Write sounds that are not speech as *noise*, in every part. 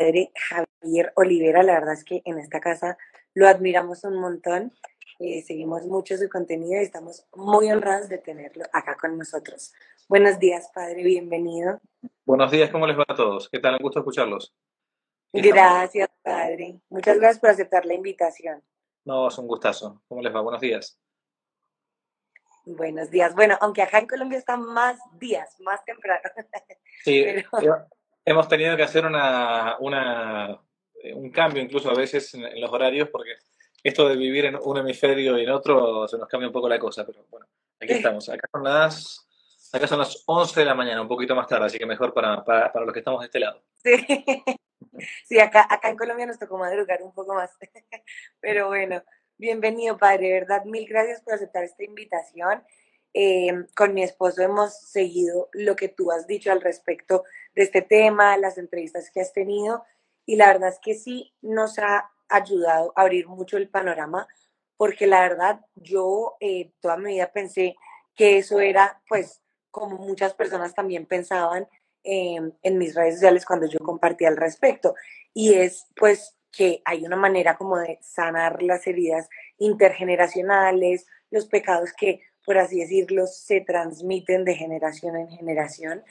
padre Javier Olivera. La verdad es que en esta casa lo admiramos un montón. Eh, seguimos mucho su contenido y estamos muy honrados de tenerlo acá con nosotros. Buenos días, padre, bienvenido. Buenos días, ¿cómo les va a todos? ¿Qué tal? Un gusto escucharlos. Gracias, padre. Muchas gracias por aceptar la invitación. No, es un gustazo. ¿Cómo les va? Buenos días. Buenos días. Bueno, aunque acá en Colombia están más días, más temprano. Sí, *laughs* hemos tenido que hacer una, un cambio incluso a veces en, los horarios porque esto de vivir en un hemisferio y en otro se nos cambia un poco la cosa, pero bueno, aquí estamos. Acá son las, acá son las 11 de la mañana, un poquito más tarde, así que mejor para, para, para los que estamos de este lado. Sí, *laughs* sí acá, acá en Colombia nos tocó madrugar un poco más, *laughs* pero bueno. Bienvenido, padre, verdad, mil gracias por aceptar esta invitación. Eh, con mi esposo hemos seguido lo que tú has dicho al respecto de este tema, las entrevistas que has tenido, y la verdad es que sí nos ha ayudado a abrir mucho el panorama, porque la verdad yo eh, toda mi vida pensé que eso era, pues, como muchas personas también pensaban eh, en mis redes sociales cuando yo compartía al respecto, y es, pues, que hay una manera como de sanar las heridas intergeneracionales, los pecados que, por así decirlo, se transmiten de generación en generación.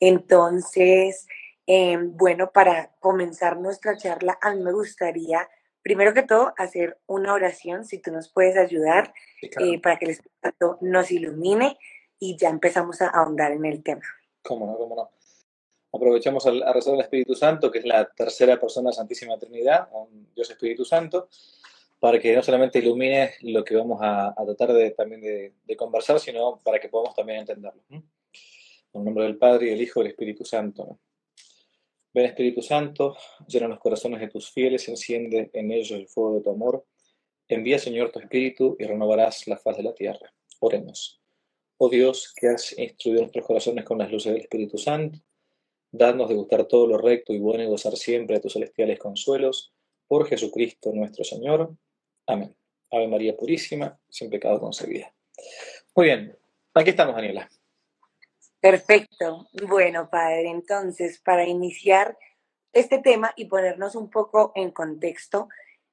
Entonces, em, bueno, para comenzar nuestra charla, a mí me gustaría, primero que todo, hacer una oración, si tú nos puedes ayudar, eh, para que el Espíritu nos ilumine y ya empezamos a ahondar en el tema. ¿Cómo no? ¿Cómo no? aprovechamos a, rezar al Espíritu Santo, que es la tercera persona de la Santísima Trinidad, Dios Espíritu Santo, para que no solamente ilumine lo que vamos a, tratar de, también de, conversar, sino para que podamos también entenderlo. En nombre del Padre, y del Hijo y del Espíritu Santo. Ven Espíritu Santo, llena los corazones de tus fieles, enciende en ellos el fuego de tu amor. Envía, Señor, tu Espíritu y renovarás la faz de la tierra. Oremos. Oh Dios, que has instruido nuestros corazones con las luces del Espíritu Santo, Dadnos de gustar todo lo recto y bueno y gozar siempre de tus celestiales consuelos. Por Jesucristo nuestro Señor. Amén. Ave María Purísima, sin pecado concebida. Muy bien, aquí estamos, Daniela. Perfecto. Bueno, padre, entonces, para iniciar este tema y ponernos un poco en contexto,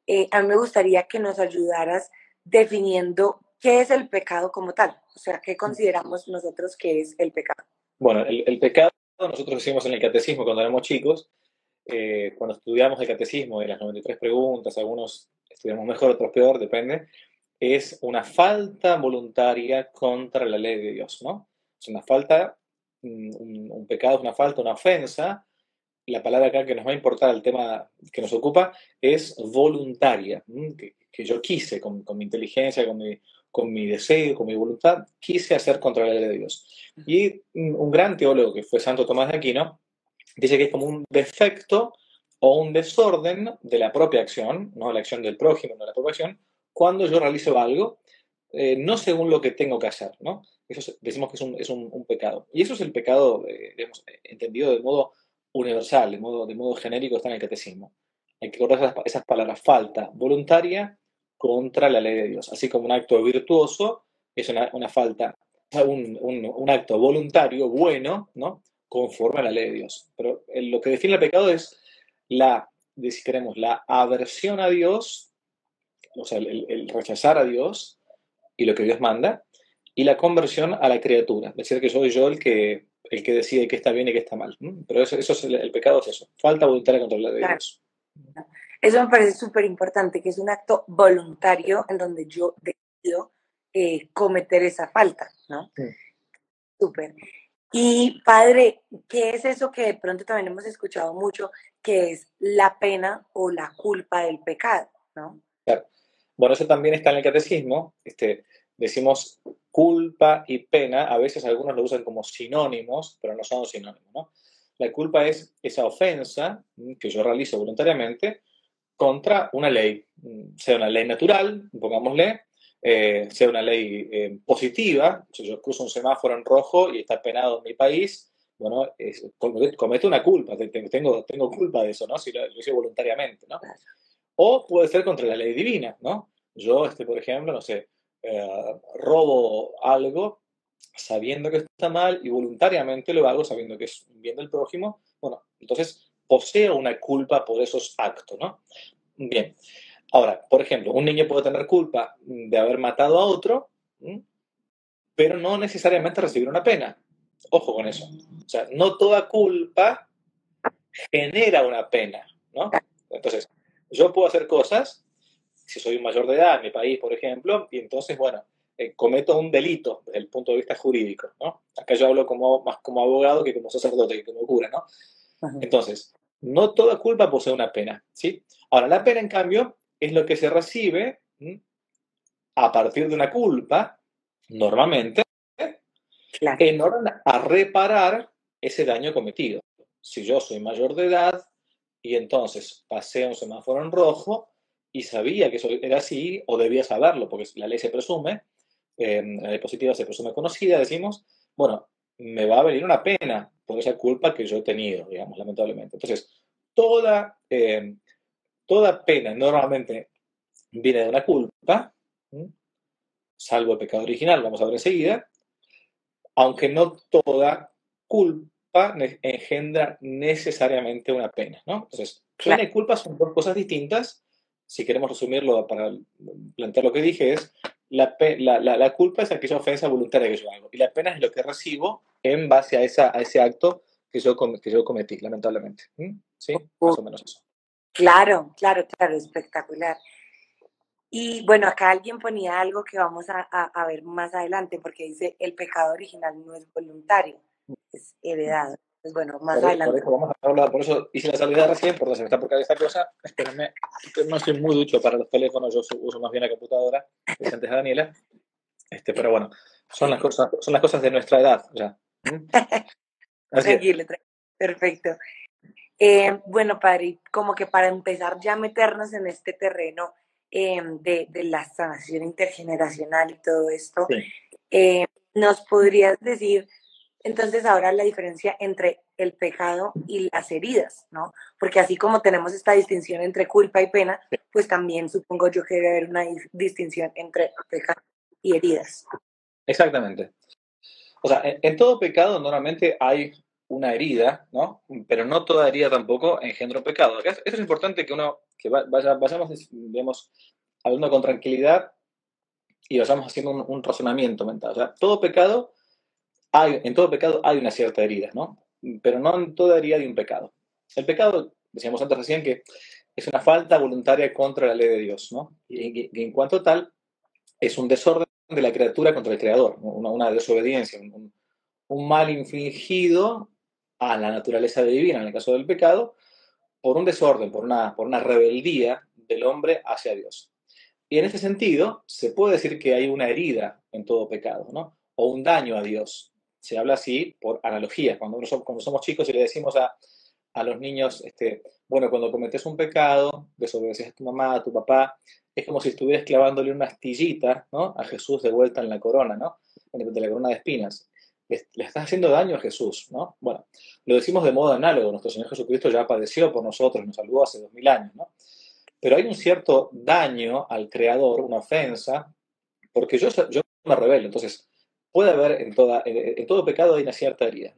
eh, a mí me gustaría que nos ayudaras definiendo qué es el pecado como tal, o sea, qué consideramos nosotros que es el pecado. Bueno, el pecado nosotros decimos en el catecismo cuando éramos chicos, eh, cuando estudiamos el catecismo de las 93 preguntas, algunos estudiamos mejor, otros peor, depende, es una falta voluntaria contra la ley de Dios, ¿no? Es una falta, un, pecado es una falta, una ofensa. La palabra acá que nos va a importar al tema que nos ocupa es voluntaria, que, yo quise con, con mi inteligencia, con mi con mi deseo, con mi voluntad, quise hacer contra la ley de Dios. Y un gran teólogo que fue Santo Tomás de Aquino dice que es como un defecto o un desorden de la propia acción, no la acción del prójimo, no la propia acción, cuando yo realizo algo, eh, no según lo que tengo que hacer, ¿no? Eso decimos que es, un, es un, pecado. Y eso es el pecado, eh, entendido de modo universal, de modo, de modo genérico, está en el catecismo. Hay que correr esas, palabras, falta voluntaria contra la ley de Dios. Así como un acto virtuoso es una, falta, un, un, acto voluntario, bueno, ¿no? conforme a la ley de Dios. Pero lo que define el pecado es la, si queremos, la aversión a Dios, o sea, el, rechazar a Dios y lo que Dios manda, y la conversión a la criatura. Es decir, que soy yo el que, el que decide qué está bien y qué está mal. Pero eso, eso es el, pecado, es eso. Falta voluntaria contra la de Dios. Eso me parece súper importante, que es un acto voluntario en donde yo decido eh, cometer esa falta, ¿no? Súper. Y padre, ¿qué es eso que de pronto también hemos escuchado mucho, que es la pena o la culpa del pecado, ¿no? Claro. Bueno, eso también está en el catecismo. Este, decimos culpa y pena, a veces algunos lo usan como sinónimos, pero no son sinónimos, ¿no? La culpa es esa ofensa que yo realizo voluntariamente contra una ley, sea una ley natural, pongámosle, eh, sea una ley eh, positiva, si yo cruzo un semáforo en rojo y está penado en mi país, bueno, cometo una culpa, tengo, tengo culpa de eso, ¿no? Si lo, hice voluntariamente, ¿no? O puede ser contra la ley divina, ¿no? Yo, este, por ejemplo, no sé, eh, robo algo sabiendo que está mal y voluntariamente lo hago sabiendo que es bien del prójimo, bueno, entonces posea una culpa por esos actos, ¿no? Bien. Ahora, por ejemplo, un niño puede tener culpa de haber matado a otro, pero no necesariamente recibir una pena. Ojo con eso. O sea, no toda culpa genera una pena, ¿no? Entonces, yo puedo hacer cosas, si soy un mayor de edad en mi país, por ejemplo, y entonces, bueno, eh, cometo un delito desde el punto de vista jurídico, ¿no? Acá yo hablo como, más como abogado que como sacerdote, que como cura, ¿no? Entonces, no toda culpa posee una pena, ¿sí? Ahora, la pena, en cambio, es lo que se recibe a partir de una culpa, normalmente, en orden a reparar ese daño cometido. Si yo soy mayor de edad y entonces pasé un semáforo en rojo y sabía que eso era así, o debía saberlo, porque la ley se presume, la ley positiva se presume conocida, decimos, bueno, me va a venir una pena por esa culpa que yo he tenido, digamos, lamentablemente. Entonces, toda, eh, toda pena normalmente viene de una culpa, salvo el pecado original, vamos a ver enseguida, aunque no toda culpa engendra necesariamente una pena, ¿no? Entonces, pena y culpa son dos cosas distintas. Si queremos resumirlo para plantear lo que dije, es la, la, culpa es aquella ofensa voluntaria que yo hago y la pena es lo que recibo en base a, esa, a ese acto que yo, que yo cometí, lamentablemente. ¿Sí? Más o menos eso. Claro, claro, claro, espectacular. Y bueno, acá alguien ponía algo que vamos a, a, ver más adelante, porque dice, el pecado original no es voluntario, es heredado. Pues bueno, más adelante. Por eso, vamos a hablar, por eso hice la salida recién, porque se me está por esta cosa. Espérenme, no soy muy ducho para los teléfonos, yo uso más bien la computadora, que antes a Daniela. Este, pero bueno, son las cosas, son las cosas de nuestra edad ya. *laughs* Tranquilo, tranquilo, perfecto. Eh, bueno, padre, como que para empezar ya a meternos en este terreno, Em, de, la sanación intergeneracional y todo esto, eh, ¿nos podrías decir entonces ahora la diferencia entre el pecado y las heridas, ¿no? Porque así como tenemos esta distinción entre culpa y pena, pues también supongo yo que debe haber una distinción entre pecado y heridas. Exactamente. O sea, en, todo pecado normalmente hay una herida, ¿no? Pero no toda herida tampoco engendra un pecado. Esto es importante que uno que vaya, vayamos, digamos, hablando con tranquilidad y vayamos haciendo un, razonamiento mental. O sea, todo pecado, hay, en todo pecado hay una cierta herida, ¿no? Pero no en toda herida hay un pecado. El pecado, decíamos antes recién, que es una falta voluntaria contra la ley de Dios, ¿no? Y, en cuanto tal, es un desorden de la criatura contra el Creador, una, desobediencia, un, un mal infligido a la naturaleza divina, en el caso del pecado, por un desorden, por una, por una rebeldía del hombre hacia Dios. Y en ese sentido, se puede decir que hay una herida en todo pecado, ¿no? O un daño a Dios. Se habla así por analogía. Cuando, cuando somos chicos y le decimos a, a los niños, este, bueno, cuando cometes un pecado, desobedeces a tu mamá, a tu papá, es como si estuvieras clavándole una astillita, ¿no? A Jesús de vuelta en la corona, ¿no? De la corona de espinas le, estás haciendo daño a Jesús, ¿no? Bueno, lo decimos de modo análogo, nuestro Señor Jesucristo ya padeció por nosotros, nos salvó hace dos mil años, ¿no? Pero hay un cierto daño al Creador, una ofensa, porque yo, yo me rebelo, entonces puede haber en, toda, en, todo pecado hay una cierta herida,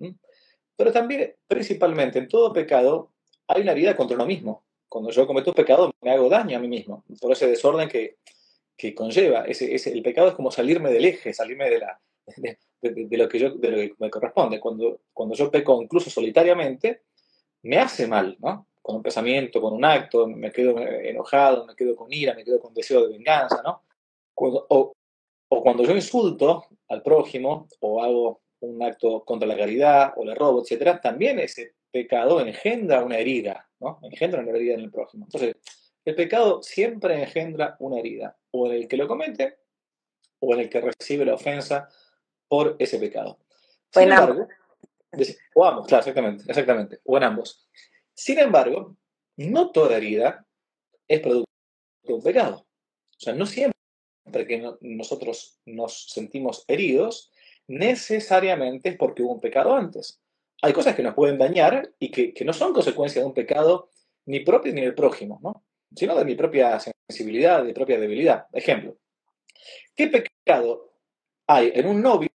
pero también, principalmente, en todo pecado hay una herida contra uno mismo. Cuando yo cometo pecado, me hago daño a mí mismo, por ese desorden que, que conlleva. Ese, ese, el pecado es como salirme del eje, salirme de la, de, lo que yo, de lo que me corresponde. Cuando, cuando yo peco incluso solitariamente, me hace mal, ¿no? Con un pensamiento, con un acto, me quedo enojado, me quedo con ira, me quedo con deseo de venganza, ¿no? o, o cuando yo insulto al prójimo o hago un acto contra la caridad o le robo, etcétera, también ese pecado engendra una herida, ¿no? Engendra una herida en el prójimo. Entonces, el pecado siempre engendra una herida, o en el que lo comete, o en el que recibe la ofensa, por ese pecado. o en ambos. O ambos, claro, exactamente, exactamente, o en ambos. Sin embargo, no toda herida es producto de un pecado. O sea, no siempre que nosotros nos sentimos heridos, necesariamente es porque hubo un pecado antes. Hay cosas que nos pueden dañar y que, no son consecuencia de un pecado ni propio ni del prójimo, ¿no? sino de mi propia sensibilidad, de mi propia debilidad. Ejemplo, ¿qué pecado hay en un novio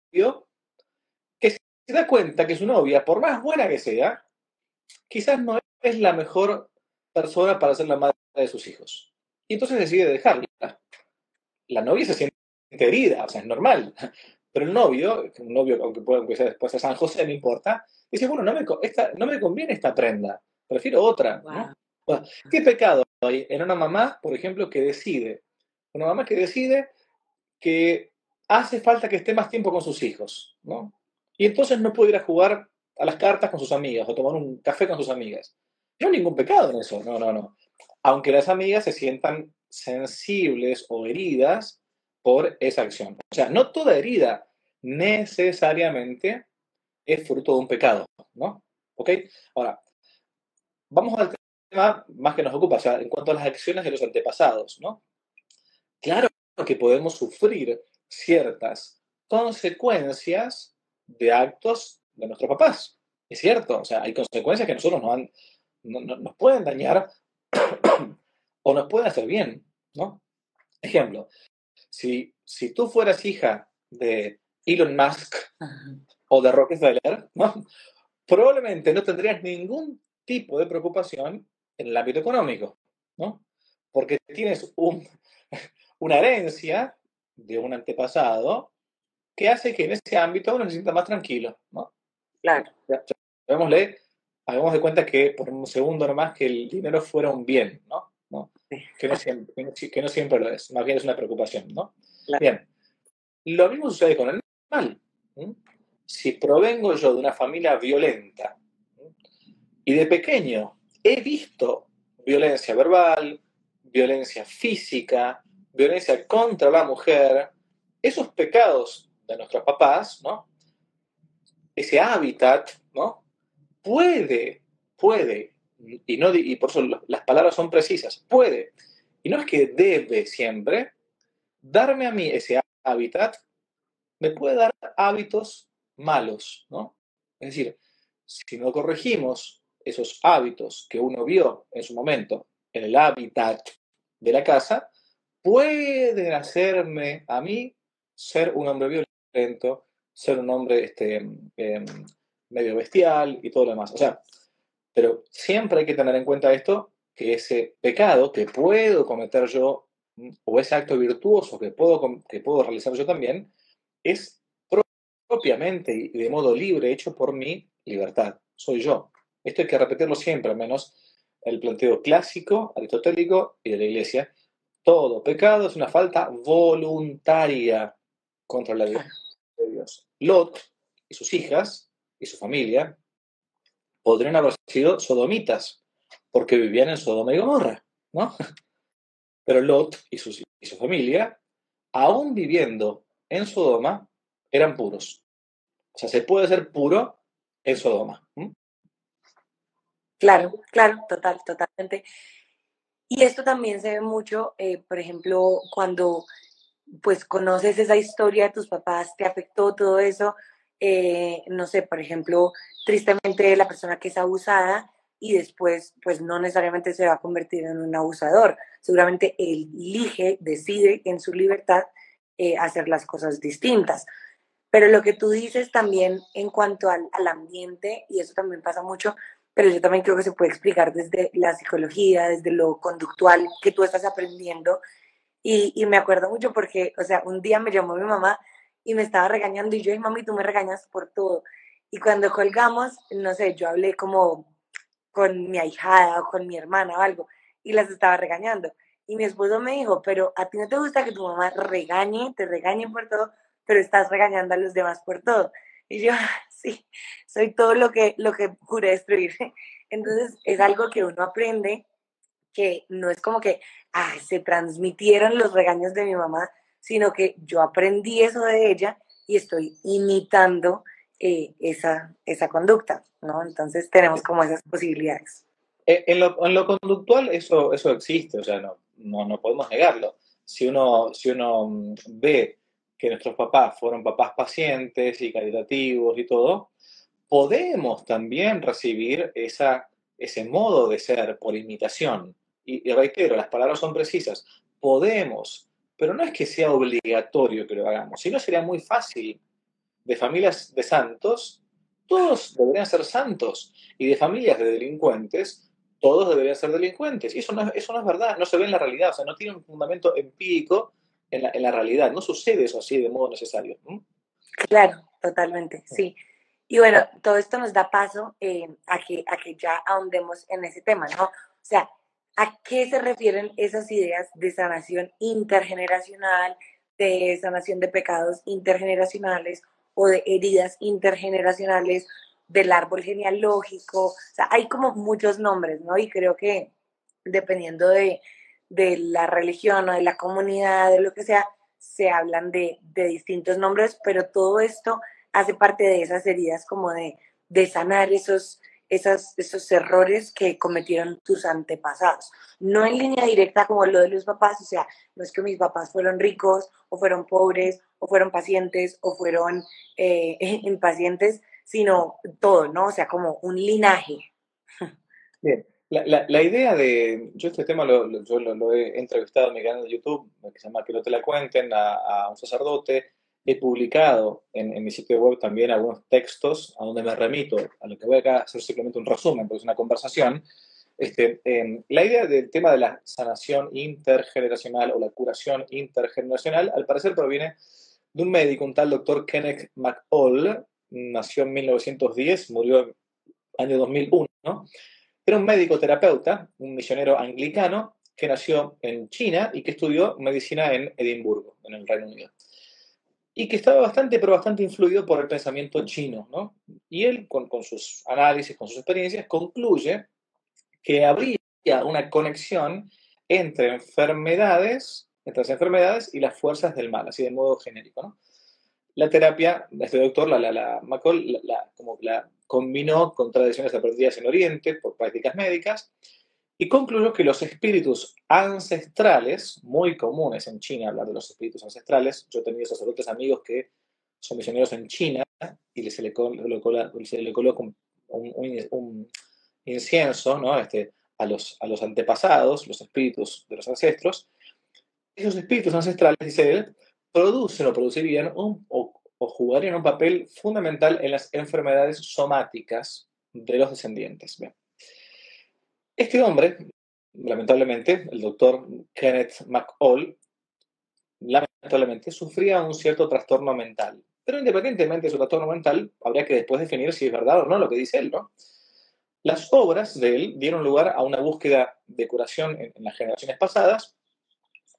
que se da cuenta que su novia, por más buena que sea, quizás no es la mejor persona para ser la madre de sus hijos. Y entonces decide dejarla. La novia se siente herida, o sea, es normal. Pero el novio, un novio, aunque pueda aunque sea después a San José, no importa, dice, bueno, no me, esta, no me conviene esta prenda, prefiero otra. ¿Qué pecado hay en una mamá, por ejemplo, que decide? Una mamá que decide que hace falta que esté más tiempo con sus hijos, ¿no? Y entonces no puede ir a jugar a las cartas con sus amigas o tomar un café con sus amigas. No hay ningún pecado en eso, no, no, no. Aunque las amigas se sientan sensibles o heridas por esa acción. O sea, no toda herida necesariamente es fruto de un pecado, ¿no? ¿Ok? Ahora, vamos al tema más que nos ocupa, o sea, en cuanto a las acciones de los antepasados, ¿no? Claro que podemos sufrir ciertas consecuencias de actos de nuestros papás. Es cierto, o sea, hay consecuencias que nosotros nos, han, nos pueden dañar o nos pueden hacer bien, ¿no? Ejemplo, si, si tú fueras hija de Elon Musk o de Rockefeller, ¿no? probablemente no tendrías ningún tipo de preocupación en el ámbito económico, ¿no? Porque tienes un, una herencia de un antepasado que hace que en ese ámbito uno se sienta más tranquilo, ¿no? Claro. Hagamos de cuenta que por un segundo nomás que el dinero fuera un bien, ¿no? Que, no siempre, que, no siempre, lo es, más bien es una preocupación, ¿no? Bien. Lo mismo sucede con el mal. Si provengo yo de una familia violenta y de pequeño he visto violencia verbal, violencia física, violencia contra la mujer, esos pecados de nuestros papás, ¿no? Ese hábitat, ¿no? Puede, puede, y, no, y por eso las palabras son precisas, puede, y no es que debe siempre, darme a mí ese hábitat, me puede dar hábitos malos, ¿no? Es decir, si no corregimos esos hábitos que uno vio en su momento en el hábitat de la casa, pueden hacerme a mí ser un hombre violento, ser un hombre este, em, medio bestial y todo lo demás. O sea, pero siempre hay que tener en cuenta esto, que ese pecado que puedo cometer yo, o ese acto virtuoso que puedo, que puedo realizar yo también, es propiamente y de modo libre hecho por mi libertad. Soy yo. Esto hay que repetirlo siempre, al menos el planteo clásico, aristotélico y de la iglesia. Todo pecado es una falta voluntaria contra la vida de Dios. Lot y sus hijas y su familia podrían haber sido sodomitas, porque vivían en Sodoma y Gomorra, ¿no? *laughs* Pero Lot y, su familia, aún viviendo en Sodoma, eran puros. O sea, se puede ser puro en Sodoma. Claro, claro, total, totalmente. Y esto también se ve mucho, eh, por ejemplo, cuando pues conoces esa historia de tus papás, te afectó todo eso, eh, no sé, por ejemplo, tristemente la persona que es abusada y después pues no necesariamente se va a convertir en un abusador, seguramente elige, decide en su libertad eh, hacer las cosas distintas. Pero lo que tú dices también en cuanto al, al ambiente, y eso también pasa mucho, pero yo también creo que se puede explicar desde la psicología, desde lo conductual que tú estás aprendiendo. Y, y, me acuerdo mucho porque, o sea, un día me llamó mi mamá y me estaba regañando y yo, y mami, tú me regañas por todo. Y cuando colgamos, no sé, yo hablé como con mi ahijada o con mi hermana o algo y las estaba regañando. Y mi esposo me dijo, pero a ti no te gusta que tu mamá regañe, te regañe por todo, pero estás regañando a los demás por todo. Y yo, sí, soy todo lo que, lo que juré destruir. *laughs* Entonces es algo que uno aprende, que no es como que ah, se transmitieron los regaños de mi mamá, sino que yo aprendí eso de ella y estoy imitando eh, esa, esa conducta, ¿no? Entonces tenemos como esas posibilidades. Eh, en lo, conductual eso, eso existe, o sea, no, no, no podemos negarlo. Si uno, si uno mm, ve que nuestros papás fueron papás pacientes y caritativos y todo, podemos también recibir esa, ese modo de ser por imitación. Y, reitero, las palabras son precisas. Podemos, pero no es que sea obligatorio que lo hagamos, sino sería muy fácil. De familias de santos, todos deberían ser santos. Y de familias de delincuentes, todos deberían ser delincuentes. Y eso no, eso no es verdad, no se ve en la realidad, o sea, no tiene un fundamento empírico en la, en la realidad, no sucede eso así de modo necesario. Claro, totalmente, sí. Y bueno, todo esto nos da paso eh, a, que, a que ya ahondemos en ese tema, ¿no? O sea, ¿a qué se refieren esas ideas de sanación intergeneracional, de sanación de pecados intergeneracionales o de heridas intergeneracionales del árbol genealógico? O sea, hay como muchos nombres, ¿no? Y creo que dependiendo de, de la religión o de la comunidad, de lo que sea, se hablan de, de distintos nombres, pero todo esto hace parte de esas heridas como de, de sanar esos, esas, esos errores que cometieron tus antepasados. No en línea directa como lo de los papás, o sea, no es que mis papás fueron ricos o fueron pobres o fueron pacientes o fueron eh, *laughs* impacientes, sino todo, ¿no? O sea, como un linaje. Bien. La, la, idea de, yo este tema lo, yo lo, he entrevistado en mi canal de YouTube, que se llama Que no te la cuenten, a, a un sacerdote, he publicado en, mi sitio web también algunos textos a donde me remito, a lo que voy acá a hacer simplemente un resumen, porque es una conversación. Este, em, la idea del tema de la sanación intergeneracional o la curación intergeneracional, al parecer proviene de un médico, un tal doctor Kenneth McAll, nació en 1910, murió en año 2001, Era un médico terapeuta, un misionero anglicano que nació en China y que estudió medicina en Edimburgo, en el Reino Unido y que estaba bastante, pero bastante influido por el pensamiento chino, ¿no? Y él, con, sus análisis, con sus experiencias, concluye que habría una conexión entre enfermedades, entre las enfermedades y las fuerzas del mal, así de modo genérico. La terapia, este doctor, la, la, la McCall, la, como la combinó con tradiciones aprendidas en Oriente por prácticas médicas y concluyó que los espíritus ancestrales, muy comunes en China hablar de los espíritus ancestrales, yo he tenido sacerdotes amigos que son misioneros en China y se le, coloca un, incienso este, a, los, a los antepasados, los espíritus de los ancestros. Esos espíritus ancestrales, dice él, producen o producirían un, o, o jugarían un papel fundamental en las enfermedades somáticas de los descendientes. Bien. Este hombre, lamentablemente, el doctor Kenneth McAll, lamentablemente sufría un cierto trastorno mental. Pero independientemente de su trastorno mental, habría que después definir si es verdad o no lo que dice él, ¿no? Las obras de él dieron lugar a una búsqueda de curación en, las generaciones pasadas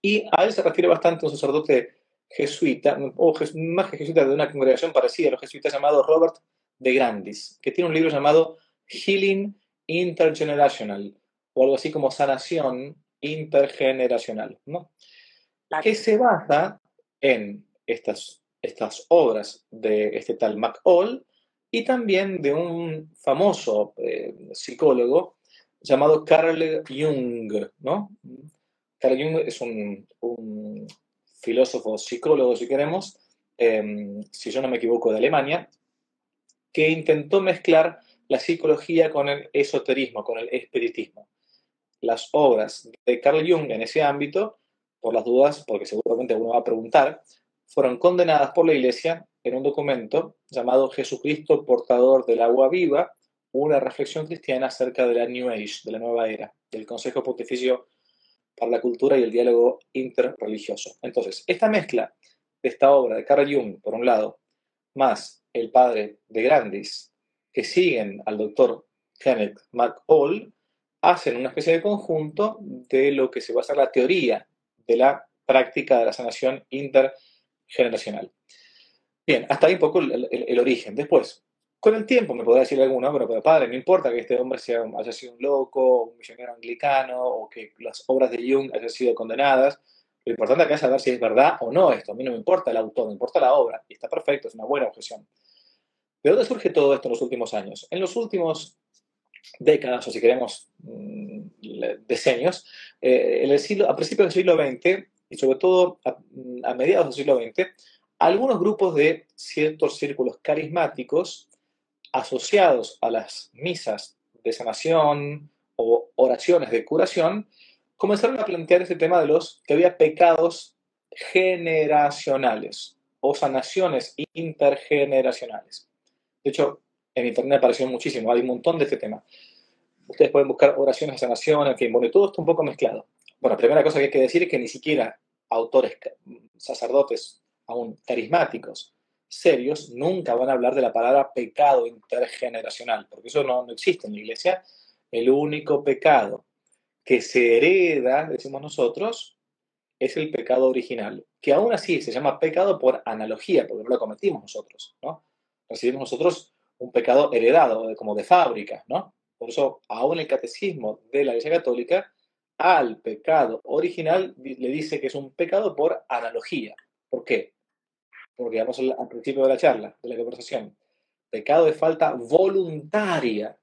y a él se refiere bastante un sacerdote jesuita, o más que jesuita de una congregación parecida los jesuitas llamado Robert de Grandis, que tiene un libro llamado Healing intergenerational o algo así como sanación intergeneracional, ¿no? que se basa en estas, estas obras de este tal McAll y también de un famoso eh, psicólogo llamado Carl Jung, ¿no? Carl Jung es un, un filósofo psicólogo, si queremos, em, si yo no me equivoco, de Alemania, que intentó mezclar la psicología con el esoterismo, con el espiritismo. Las obras de Carl Jung en ese ámbito, por las dudas, porque seguramente uno va a preguntar, fueron condenadas por la Iglesia en un documento llamado Jesucristo portador del agua viva, una reflexión cristiana acerca de la New Age, de la nueva era, del Consejo Pontificio para la Cultura y el Diálogo Interreligioso. Entonces, esta mezcla de esta obra de Carl Jung, por un lado, más el padre de Grandis, que siguen al doctor Kenneth McAll hacen una especie de conjunto de lo que se va a ser la teoría de la práctica de la sanación intergeneracional. Bien, hasta ahí un poco el, origen. Después, con el tiempo me podrá decir alguno, pero, pero padre, no importa que este hombre sea, haya sido un loco, un misionero anglicano, o que las obras de Jung hayan sido condenadas. Lo importante acá es saber si es verdad o no esto. A mí no me importa el autor, me importa la obra. Y está perfecto, es una buena objeción. ¿De dónde surge todo esto en los últimos años? En los últimos décadas, o si queremos, mm, decenios, eh, el siglo, a principios del siglo XX y sobre todo a, mediados del siglo XX, algunos grupos de ciertos círculos carismáticos asociados a las misas de sanación o oraciones de curación, comenzaron a plantear este tema de los que había pecados generacionales o sanaciones intergeneracionales. De hecho, en Internet apareció muchísimo, hay un montón de este tema. ustedes pueden buscar oraciones de sanación, en fin, bueno, todo esto un poco mezclado. Bueno, la primera cosa que hay que decir es que ni siquiera autores, sacerdotes, aún carismáticos, serios, nunca van a hablar de la palabra pecado intergeneracional, porque eso no, no existe en la iglesia. El único pecado que se hereda, decimos nosotros, es el pecado original, que aún así se llama pecado por analogía, porque no lo cometimos nosotros, ¿no? Recibimos nosotros un pecado heredado, como de fábrica, ¿no? Por eso, aún el catecismo de la Iglesia Católica, al pecado original le dice que es un pecado por analogía. ¿Por qué? Porque vamos al principio de la charla, de la conversación. Pecado de falta voluntaria.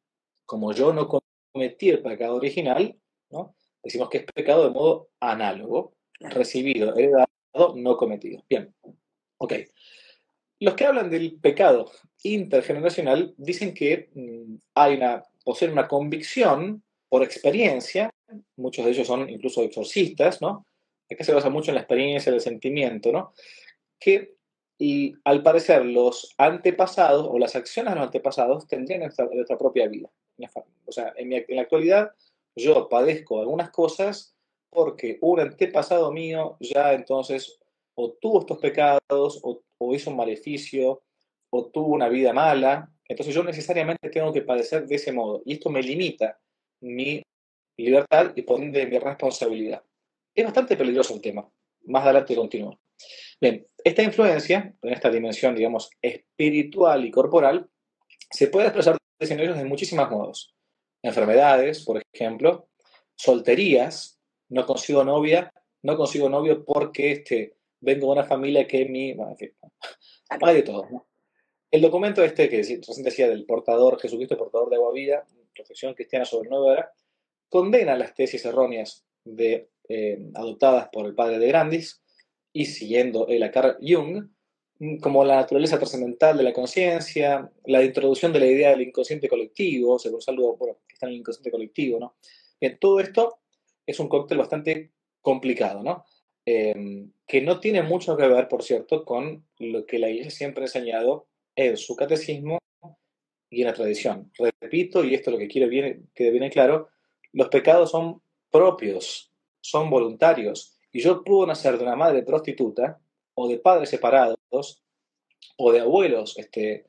Como yo no cometí el pecado original, ¿no? decimos que es pecado de modo análogo, recibido, heredado, no cometido. Bien, ok. Los que hablan del pecado intergeneracional dicen que mm, hay una, poseen una convicción por experiencia, muchos de ellos son incluso exorcistas, ¿no? Acá se basa mucho en la experiencia, el sentimiento, ¿no? Que y al parecer los antepasados o las acciones de los antepasados tendrían nuestra, propia vida. O sea, en, en, la actualidad yo padezco algunas cosas porque un antepasado mío ya entonces o tuvo estos pecados o, hizo un maleficio o tuvo una vida mala. Entonces yo necesariamente tengo que padecer de ese modo. Y esto me limita mi libertad y por ende mi responsabilidad. Es bastante peligroso el tema. Más adelante continúo. Bien, esta influencia, en esta dimensión, digamos, espiritual y corporal, se puede expresar en de muchísimos modos. Enfermedades, por ejemplo, solterías, no consigo novia, no consigo novio porque este, vengo de una familia que mi... en fin, hay de todo. El documento este que recién decía del portador, Jesucristo, portador de agua vida, reflexión cristiana sobre el nuevo era, condena las tesis erróneas de, eh, adoptadas por el padre de Grandis y siguiendo el a Carl Jung, mm, como la naturaleza trascendental de la conciencia, la introducción de la idea del inconsciente colectivo, según algo bueno, que está en el inconsciente colectivo, ¿no? Bien, todo esto es un cóctel bastante complicado, ¿no? Eh, que no tiene mucho que ver, por cierto, con lo que la Iglesia siempre ha enseñado en su catecismo y en la tradición. Repito, y esto es lo que quiero que quede bien claro, los pecados son propios, son voluntarios. Y yo puedo nacer de una madre prostituta, o de padres separados, o de abuelos este,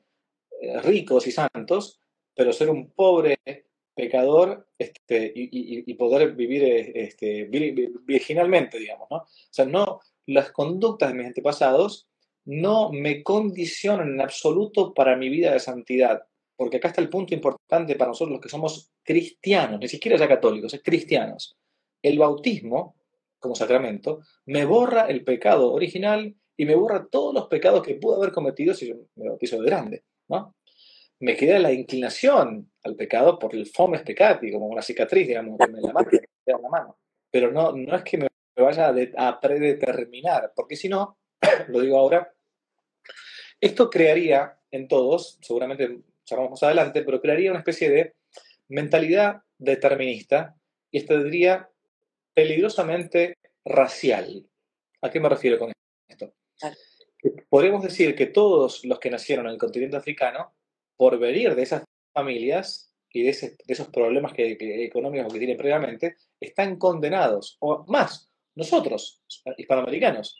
eh, ricos y santos, pero ser un pobre pecador este, y, poder vivir este, virginalmente, digamos, ¿no? O sea, no, las conductas de mis antepasados no me condicionan en absoluto para mi vida de santidad porque acá está el punto importante para nosotros los que somos cristianos, ni siquiera ya católicos, es cristianos. El bautismo, como sacramento, me borra el pecado original y me borra todos los pecados que pude haber cometido si yo me bautizo de grande, ¿no? Me queda la inclinación al pecado por el fomes peccati, como una cicatriz, digamos, en la mano. Pero no, no es que me vaya a predeterminar, porque si no, *clears throat* lo digo ahora, esto crearía en todos, seguramente charlamos más adelante, pero crearía una especie de mentalidad determinista y estaría peligrosamente racial. ¿A qué me refiero con esto? Podemos decir que todos los que nacieron en el continente africano, por venir de esas familias y de, esos problemas que, económicos que tienen previamente, están condenados, o más, nosotros, hispanoamericanos.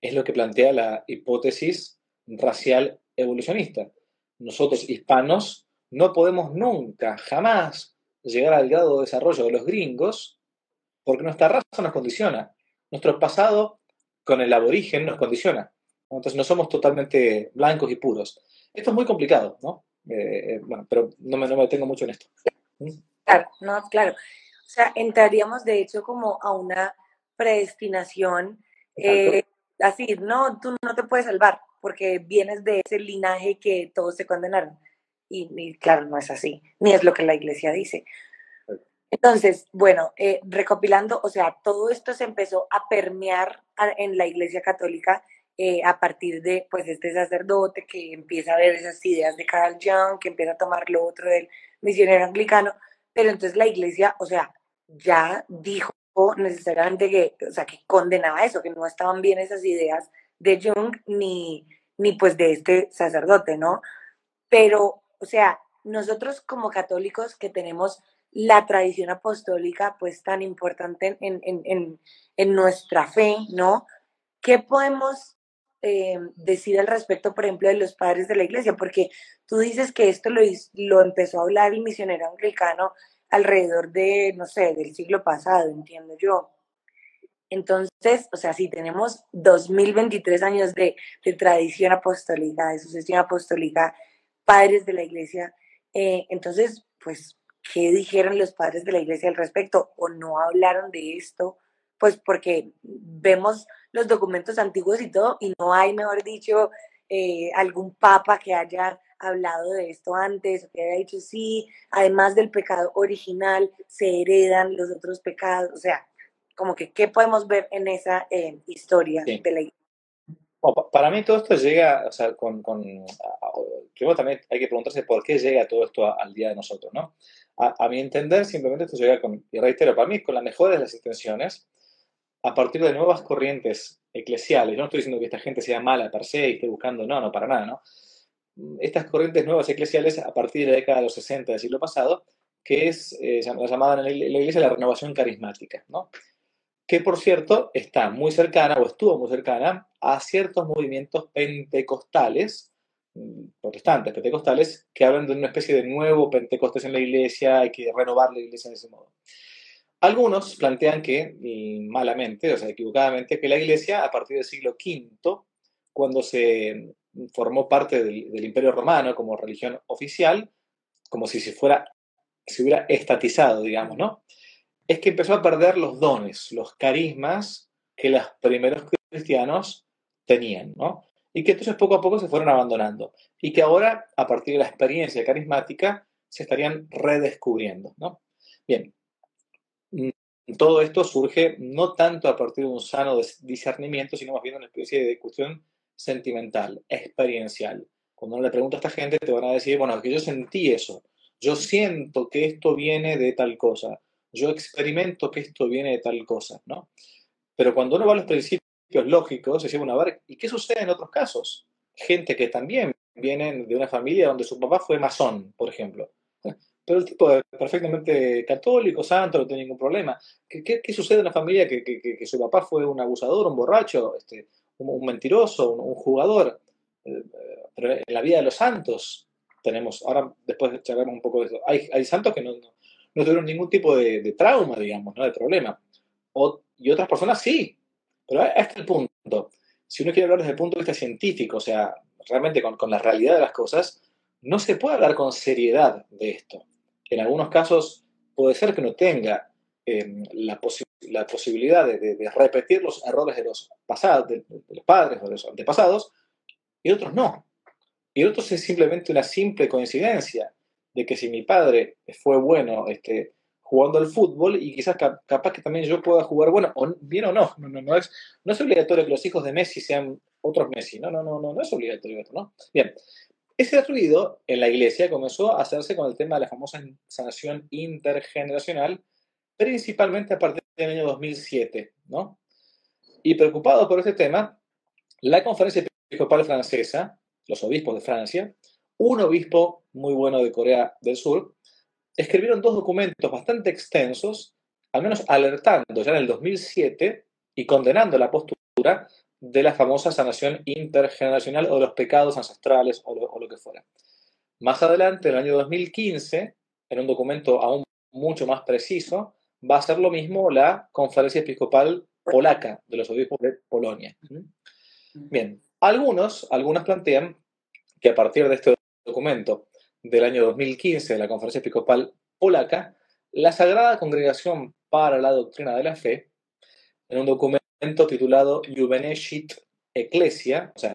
Es lo que plantea la hipótesis racial evolucionista nosotros hispanos no podemos nunca, jamás llegar al grado de desarrollo de los gringos porque nuestra raza nos condiciona. Nuestro pasado con el aborigen nos condiciona. Entonces no somos totalmente blancos y puros. Esto es muy complicado, ¿no? Eh, eh, bueno, pero no me, no me detengo mucho en esto. Claro, no, claro. O sea, entraríamos de hecho como a una predestinación, eh, así, no, tú no te puedes salvar, porque vienes de ese linaje que todos se condenaron. Y, claro, no es así, ni es lo que la iglesia dice. Entonces, bueno, eh, recopilando, o sea, todo esto se empezó a permear en la iglesia católica eh, a partir de, pues, este sacerdote que empieza a ver esas ideas de Carl Jung, que empieza a tomar lo otro del misionero anglicano, pero entonces la iglesia, o sea, ya dijo necesariamente que, o sea, que condenaba eso, que no estaban bien esas ideas de Jung ni, ni pues de este sacerdote, ¿no? Pero, o sea, nosotros como católicos que tenemos la tradición apostólica, pues tan importante en, en, en, nuestra fe, ¿no? ¿Qué podemos eh, decir al respecto, por ejemplo, de los padres de la iglesia? Porque tú dices que esto lo, lo empezó a hablar el misionero anglicano alrededor de, no sé, del siglo pasado, entiendo yo. Entonces, o sea, si tenemos 2023 años de, de tradición apostólica, de sucesión apostólica, padres de la iglesia, eh, entonces, pues qué dijeron los padres de la iglesia al respecto o no hablaron de esto, pues porque vemos los documentos antiguos y todo y no hay, mejor dicho, eh, algún papa que haya hablado de esto antes o que haya dicho sí, además del pecado original se heredan los otros pecados, o sea, como que qué podemos ver en esa eh, historia de la iglesia. para mí todo esto llega, o sea, con, con, primero también hay que preguntarse por qué llega todo esto al día de nosotros, ¿no? a, mi entender, simplemente esto llega con, y reitero, para mí, con las mejores de las intenciones, a partir de nuevas corrientes eclesiales. Yo no estoy diciendo que esta gente sea mala per se y esté buscando, no, no, para nada, ¿no? Estas corrientes nuevas eclesiales, a partir de la década de los 60 del siglo pasado, que es eh, la llamada en la iglesia la renovación carismática, ¿no? Que, por cierto, está muy cercana, o estuvo muy cercana, a ciertos movimientos pentecostales, protestantes, pentecostales, que hablan de una especie de nuevo Pentecostés en la iglesia, hay que renovar la iglesia de ese modo. Algunos plantean que, malamente, o sea, equivocadamente, que la iglesia, a partir del siglo V, cuando se formó parte del, Imperio Romano como religión oficial, como si se fuera, se hubiera estatizado, digamos, ¿no? Es que empezó a perder los dones, los carismas que los primeros cristianos tenían, ¿no? y que entonces poco a poco se fueron abandonando y que ahora, a partir de la experiencia carismática, se estarían redescubriendo. ¿no? Bien, mm, todo esto surge no tanto a partir de un sano discernimiento, sino más bien una especie de cuestión sentimental, experiencial. Cuando uno le pregunta a esta gente, te van a decir, bueno, que yo sentí eso, yo siento que esto viene de tal cosa, yo experimento que esto viene de tal cosa, ¿no? Pero cuando uno va a los principios lógicos, se bueno, a ver, ¿y qué sucede en otros casos? Gente que también vienen de una familia donde su papá fue masón, por ejemplo. *laughs* Pero el tipo es perfectamente católico, santo, no tiene ningún problema. ¿Qué, qué, sucede en una familia que, que, su papá fue un abusador, un borracho, este, un, mentiroso, un, jugador? Eh, pero en la vida de los santos tenemos, ahora después charlamos un poco de eso, hay, hay santos que no, no, tuvieron ningún tipo de, trauma, digamos, ¿no? de problema. Y otras personas sí, pero este punto. Si uno quiere hablar desde el punto de vista científico, o sea, realmente con, con la realidad de las cosas, no se puede hablar con seriedad de esto. En algunos casos puede ser que no tenga em, la, la, posibilidad de, de, repetir los errores de los pasados, de, los padres o de los antepasados, y otros no. Y otros es simplemente una simple coincidencia de que si mi padre fue bueno este, jugando al fútbol y quizás capaz que también yo pueda jugar, bueno, bien o no, no, no, no, es, no es obligatorio que los hijos de Messi sean otros Messi, no, no, no, no, no es obligatorio esto, ¿no? Bien, ese ruido en la iglesia comenzó a hacerse con el tema de la famosa sanación intergeneracional, principalmente a partir del año 2007, ¿no? Y preocupado por este tema, la conferencia episcopal francesa, los obispos de Francia, un obispo muy bueno de Corea del Sur, escribieron dos documentos bastante extensos, al menos alertando ya en el 2007 y condenando la postura de la famosa sanación intergeneracional o de los pecados ancestrales o lo, que fuera. Más adelante, en el año 2015, en un documento aún mucho más preciso, va a ser lo mismo la Conferencia Episcopal Polaca de los Obispos de Polonia. Bien, algunos, algunos plantean que a partir de este documento del año 2015 de la Conferencia Episcopal Polaca, la Sagrada Congregación para la Doctrina de la Fe, en un documento titulado Juvenescit Ecclesia, o sea,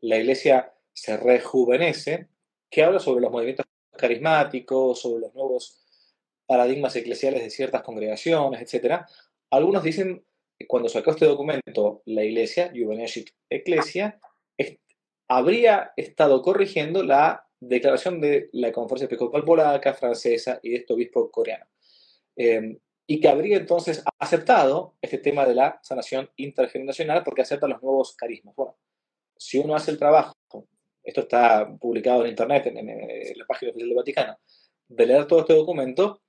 la Iglesia se rejuvenece, que habla sobre los movimientos carismáticos, sobre los nuevos paradigmas eclesiales de ciertas congregaciones, etc. Algunos dicen que cuando sacó este documento la Iglesia, Juvenescit Ecclesia, habría estado corrigiendo la declaración de la Conferencia Episcopal Polaca, francesa y de este obispo coreano. Em, y que habría entonces aceptado este tema de la sanación intergeneracional porque acepta los nuevos carismas. Bueno, si uno hace el trabajo, esto está publicado en internet, en, la página oficial del Vaticano, de leer todo este documento,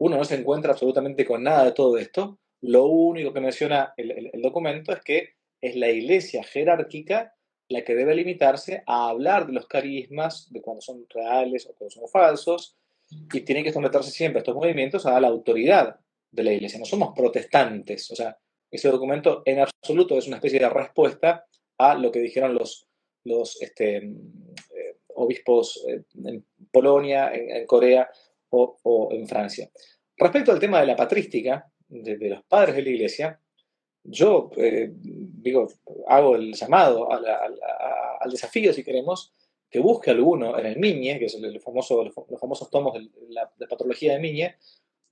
uno no se encuentra absolutamente con nada de todo esto. Lo único que menciona el, documento es que es la iglesia jerárquica la que debe limitarse a hablar de los carismas, de cuando son reales o cuando son falsos, y tiene que someterse siempre a estos movimientos a la autoridad de la iglesia. No somos protestantes, o sea, ese documento en absoluto es una especie de respuesta a lo que dijeron los, los este, eh, obispos eh, en Polonia, en, Corea o, en Francia. Respecto al tema de la patrística, de, los padres de la iglesia, yo eh, digo, hago el llamado al desafío, si queremos, que busque alguno en el Miñe, que es el famoso, los famosos tomos de la de patrología de Miñe,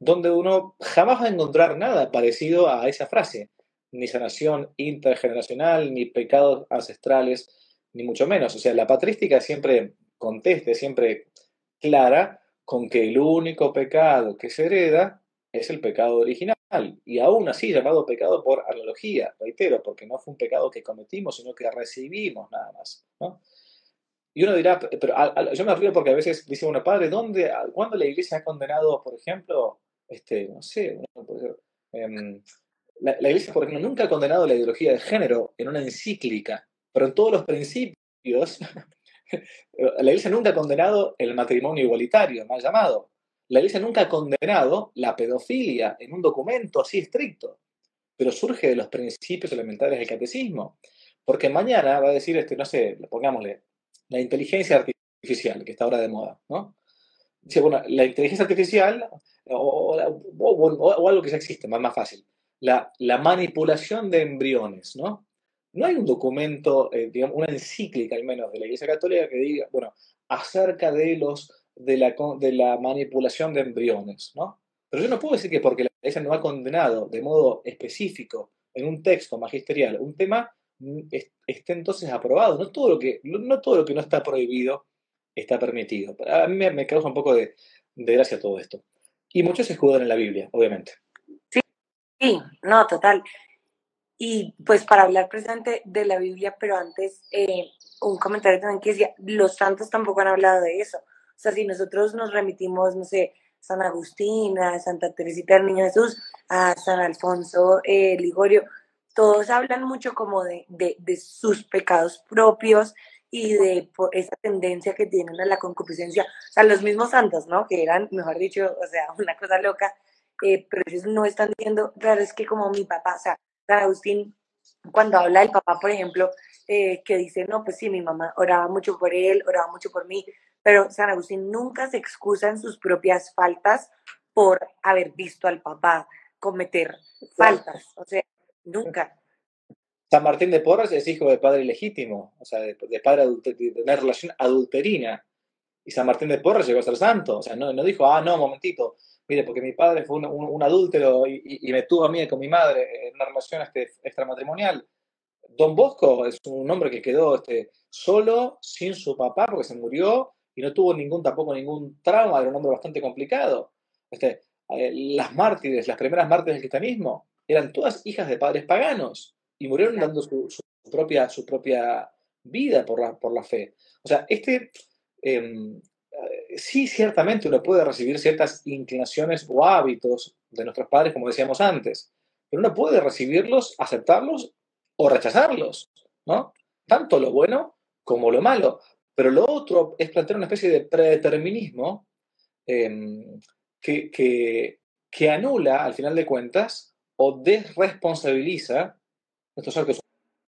donde uno jamás va a encontrar nada parecido a esa frase, ni sanación intergeneracional, ni pecados ancestrales, ni mucho menos. O sea, la patrística siempre conteste, siempre clara con que el único pecado que se hereda es el pecado original, y aún así llamado pecado por analogía, reitero, porque no fue un pecado que cometimos, sino que recibimos nada más. ¿no? Y uno dirá, pero yo me río porque a veces dice uno, padre, ¿dónde, ¿cuándo la iglesia ha condenado, por ejemplo, este, no sé, em, la, iglesia, por ejemplo, nunca ha condenado la ideología de género en una encíclica, pero en todos los principios, *laughs* la iglesia nunca ha condenado el matrimonio igualitario, mal llamado. La iglesia nunca ha condenado la pedofilia en un documento así estricto, pero surge de los principios elementales del catecismo. Porque mañana va a decir, este, no sé, pongámosle, la inteligencia artificial, que está ahora de moda, ¿no? Dice, bueno, la inteligencia artificial, o, algo que ya existe, más, fácil, la, manipulación de embriones, ¿no? No hay un documento, eh, digamos, una encíclica al menos de la Iglesia Católica que diga, bueno, acerca de, los, de, la, de la manipulación de embriones, ¿no? Pero yo no puedo decir que porque la Iglesia no ha condenado de modo específico en un texto magisterial un tema, esté entonces aprobado. No todo lo que no, todo lo que no está prohibido está permitido. A mí me, causa un poco de, gracia todo esto. Y muchos se escudan en la Biblia, obviamente. Sí, sí, no, total. Y pues para hablar presente de la Biblia, pero antes eh, un comentario también que decía, los santos tampoco han hablado de eso. O sea, si nosotros nos remitimos, no sé, San Agustín, a Santa Teresita del Niño Jesús, a San Alfonso eh, Ligorio, todos hablan mucho como de, sus pecados propios y de esa tendencia que tienen a la concupiscencia. O sea, los mismos santos, ¿no? Que eran, mejor dicho, o sea, una cosa loca, eh, pero ellos no están diciendo, claro, es que como mi papá, o sea, San Agustín, cuando habla del papá, por ejemplo, eh, que dice, no, pues sí, mi mamá oraba mucho por él, oraba mucho por mí, pero San Agustín nunca se excusa en sus propias faltas por haber visto al papá cometer faltas. O sea, Nunca. San Martín de Porres es hijo de padre ilegítimo, o sea, de, padre de una relación adulterina. Y San Martín de Porres llegó a ser santo. O sea, no, no dijo, ah, no, momentito, mire, porque mi padre fue un, adúltero y, me tuvo a mí con mi madre en una relación este, extramatrimonial. Don Bosco es un hombre que quedó este, solo, sin su papá, porque se murió y no tuvo ningún, tampoco ningún trauma, era un hombre bastante complicado. Este, eh, las mártires, las primeras mártires del cristianismo, eran todas hijas de padres paganos y murieron dando su, propia, su propia vida por la, por la fe. O sea, este, eh, sí, ciertamente uno puede recibir ciertas inclinaciones o hábitos de nuestros padres, como decíamos antes, pero uno puede recibirlos, aceptarlos o rechazarlos, ¿no? Tanto lo bueno como lo malo. Pero lo otro es plantear una especie de predeterminismo em, que, que, que anula, al final de cuentas, o desresponsabiliza nuestros actos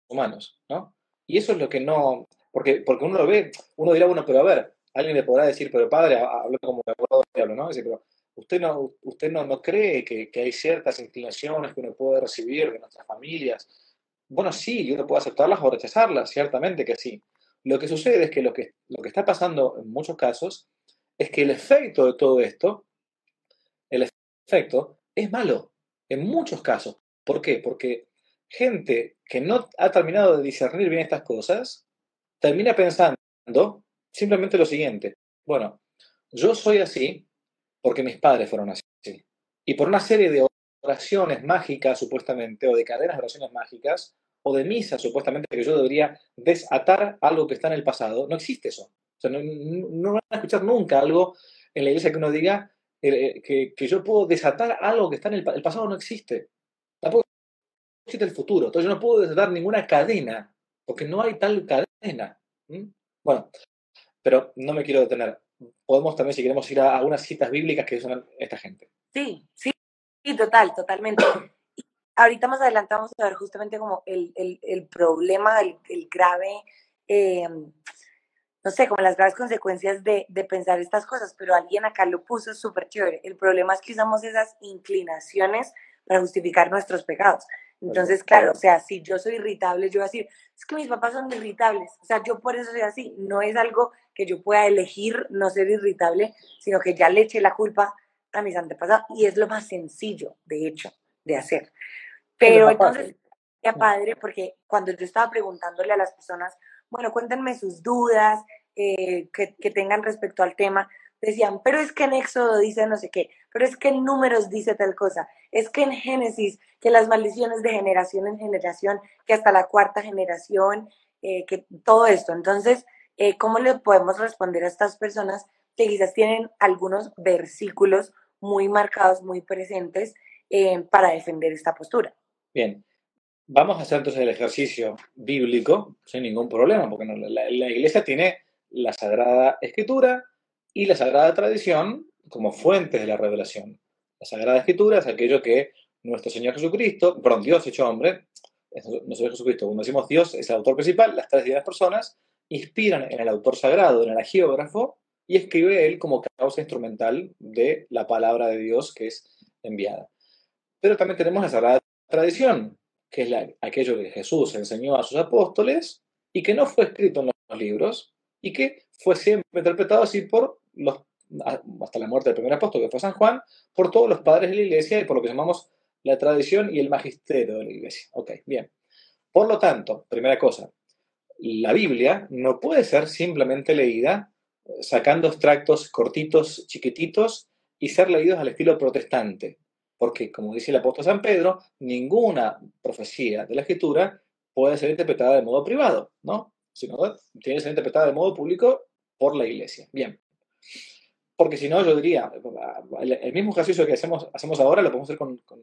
humanos, ¿no? Y eso es lo que no, porque, porque uno lo ve, uno dirá, bueno, pero a ver, alguien le podrá decir, pero padre, hablo como abogado diablo, ¿no? Dice, pero usted no, usted no, no cree que, que, hay ciertas inclinaciones que uno puede recibir de nuestras familias. Bueno, sí, uno puede aceptarlas o rechazarlas, ciertamente que sí. Lo que sucede es que lo que, lo que está pasando en muchos casos es que el efecto de todo esto, el efecto, es malo en muchos casos. ¿Por qué? Porque gente que no ha terminado de discernir bien estas cosas, termina pensando simplemente lo siguiente. Bueno, yo soy así porque mis padres fueron así. Y por una serie de oraciones mágicas, supuestamente, o de cadenas de oraciones mágicas, o de misas, supuestamente, que yo debería desatar algo que está en el pasado, no existe eso. No, van a escuchar nunca algo en la iglesia que uno diga, eh, que, que, yo puedo desatar algo que está en el, el pasado no existe. Tampoco existe el futuro. Entonces yo no puedo desatar ninguna cadena, porque no hay tal cadena. Bueno, pero no me quiero detener. Podemos también, si queremos ir a algunas citas bíblicas que usan esta gente. Sí, sí, sí, total, totalmente. ahorita más adelante vamos a ver justamente como el, el, problema, el, grave, eh, no sé, como las graves consecuencias de, de, pensar estas cosas, pero alguien acá lo puso súper chévere. El problema es que usamos esas inclinaciones para justificar nuestros pecados. Entonces, claro, o sea, si yo soy irritable, yo voy a decir, es que mis papás son irritables, o sea, yo por eso soy así, no es algo que yo pueda elegir no ser irritable, sino que ya le eché la culpa a mis antepasados y es lo más sencillo, de hecho, de hacer. Pero entonces, ya padre, porque cuando yo estaba preguntándole a las personas, bueno, cuéntenme sus dudas eh, que, que, tengan respecto al tema, decían, pero es que en Éxodo dice no sé qué, pero es que en Números dice tal cosa, es que en Génesis, que las maldiciones de generación en generación, que hasta la cuarta generación, eh, que todo esto. Entonces, eh, ¿cómo le podemos responder a estas personas que quizás tienen algunos versículos muy marcados, muy presentes eh, para defender esta postura? Bien, vamos a hacer entonces el ejercicio bíblico sin ningún problema, porque no, la, la, iglesia tiene la Sagrada Escritura y la Sagrada Tradición como fuentes de la revelación. La Sagrada Escritura es aquello que nuestro Señor Jesucristo, perdón, Dios hecho hombre, nuestro Señor Jesucristo, cuando decimos Dios es el autor principal, las tres divinas personas inspiran en el autor sagrado, en el agiógrafo, y escribe él como causa instrumental de la palabra de Dios que es enviada. Pero también tenemos la Sagrada Tradición, que es aquello que Jesús enseñó a sus apóstoles y que no fue escrito en los libros y que fue siempre interpretado así por los, hasta la muerte del primer apóstol, que fue San Juan, por todos los padres de la iglesia y por lo que llamamos la tradición y el magisterio de la iglesia. Ok, bien. Por lo tanto, primera cosa, la Biblia no puede ser simplemente leída sacando extractos cortitos, chiquititos y ser leídos al estilo protestante porque, como dice el apóstol San Pedro, ninguna profecía de la Escritura puede ser interpretada de modo privado, ¿no? Sino tiene que ser interpretada de modo público por la iglesia. Bien. Porque si no, yo diría, el mismo ejercicio que hacemos, hacemos ahora lo podemos hacer con, con,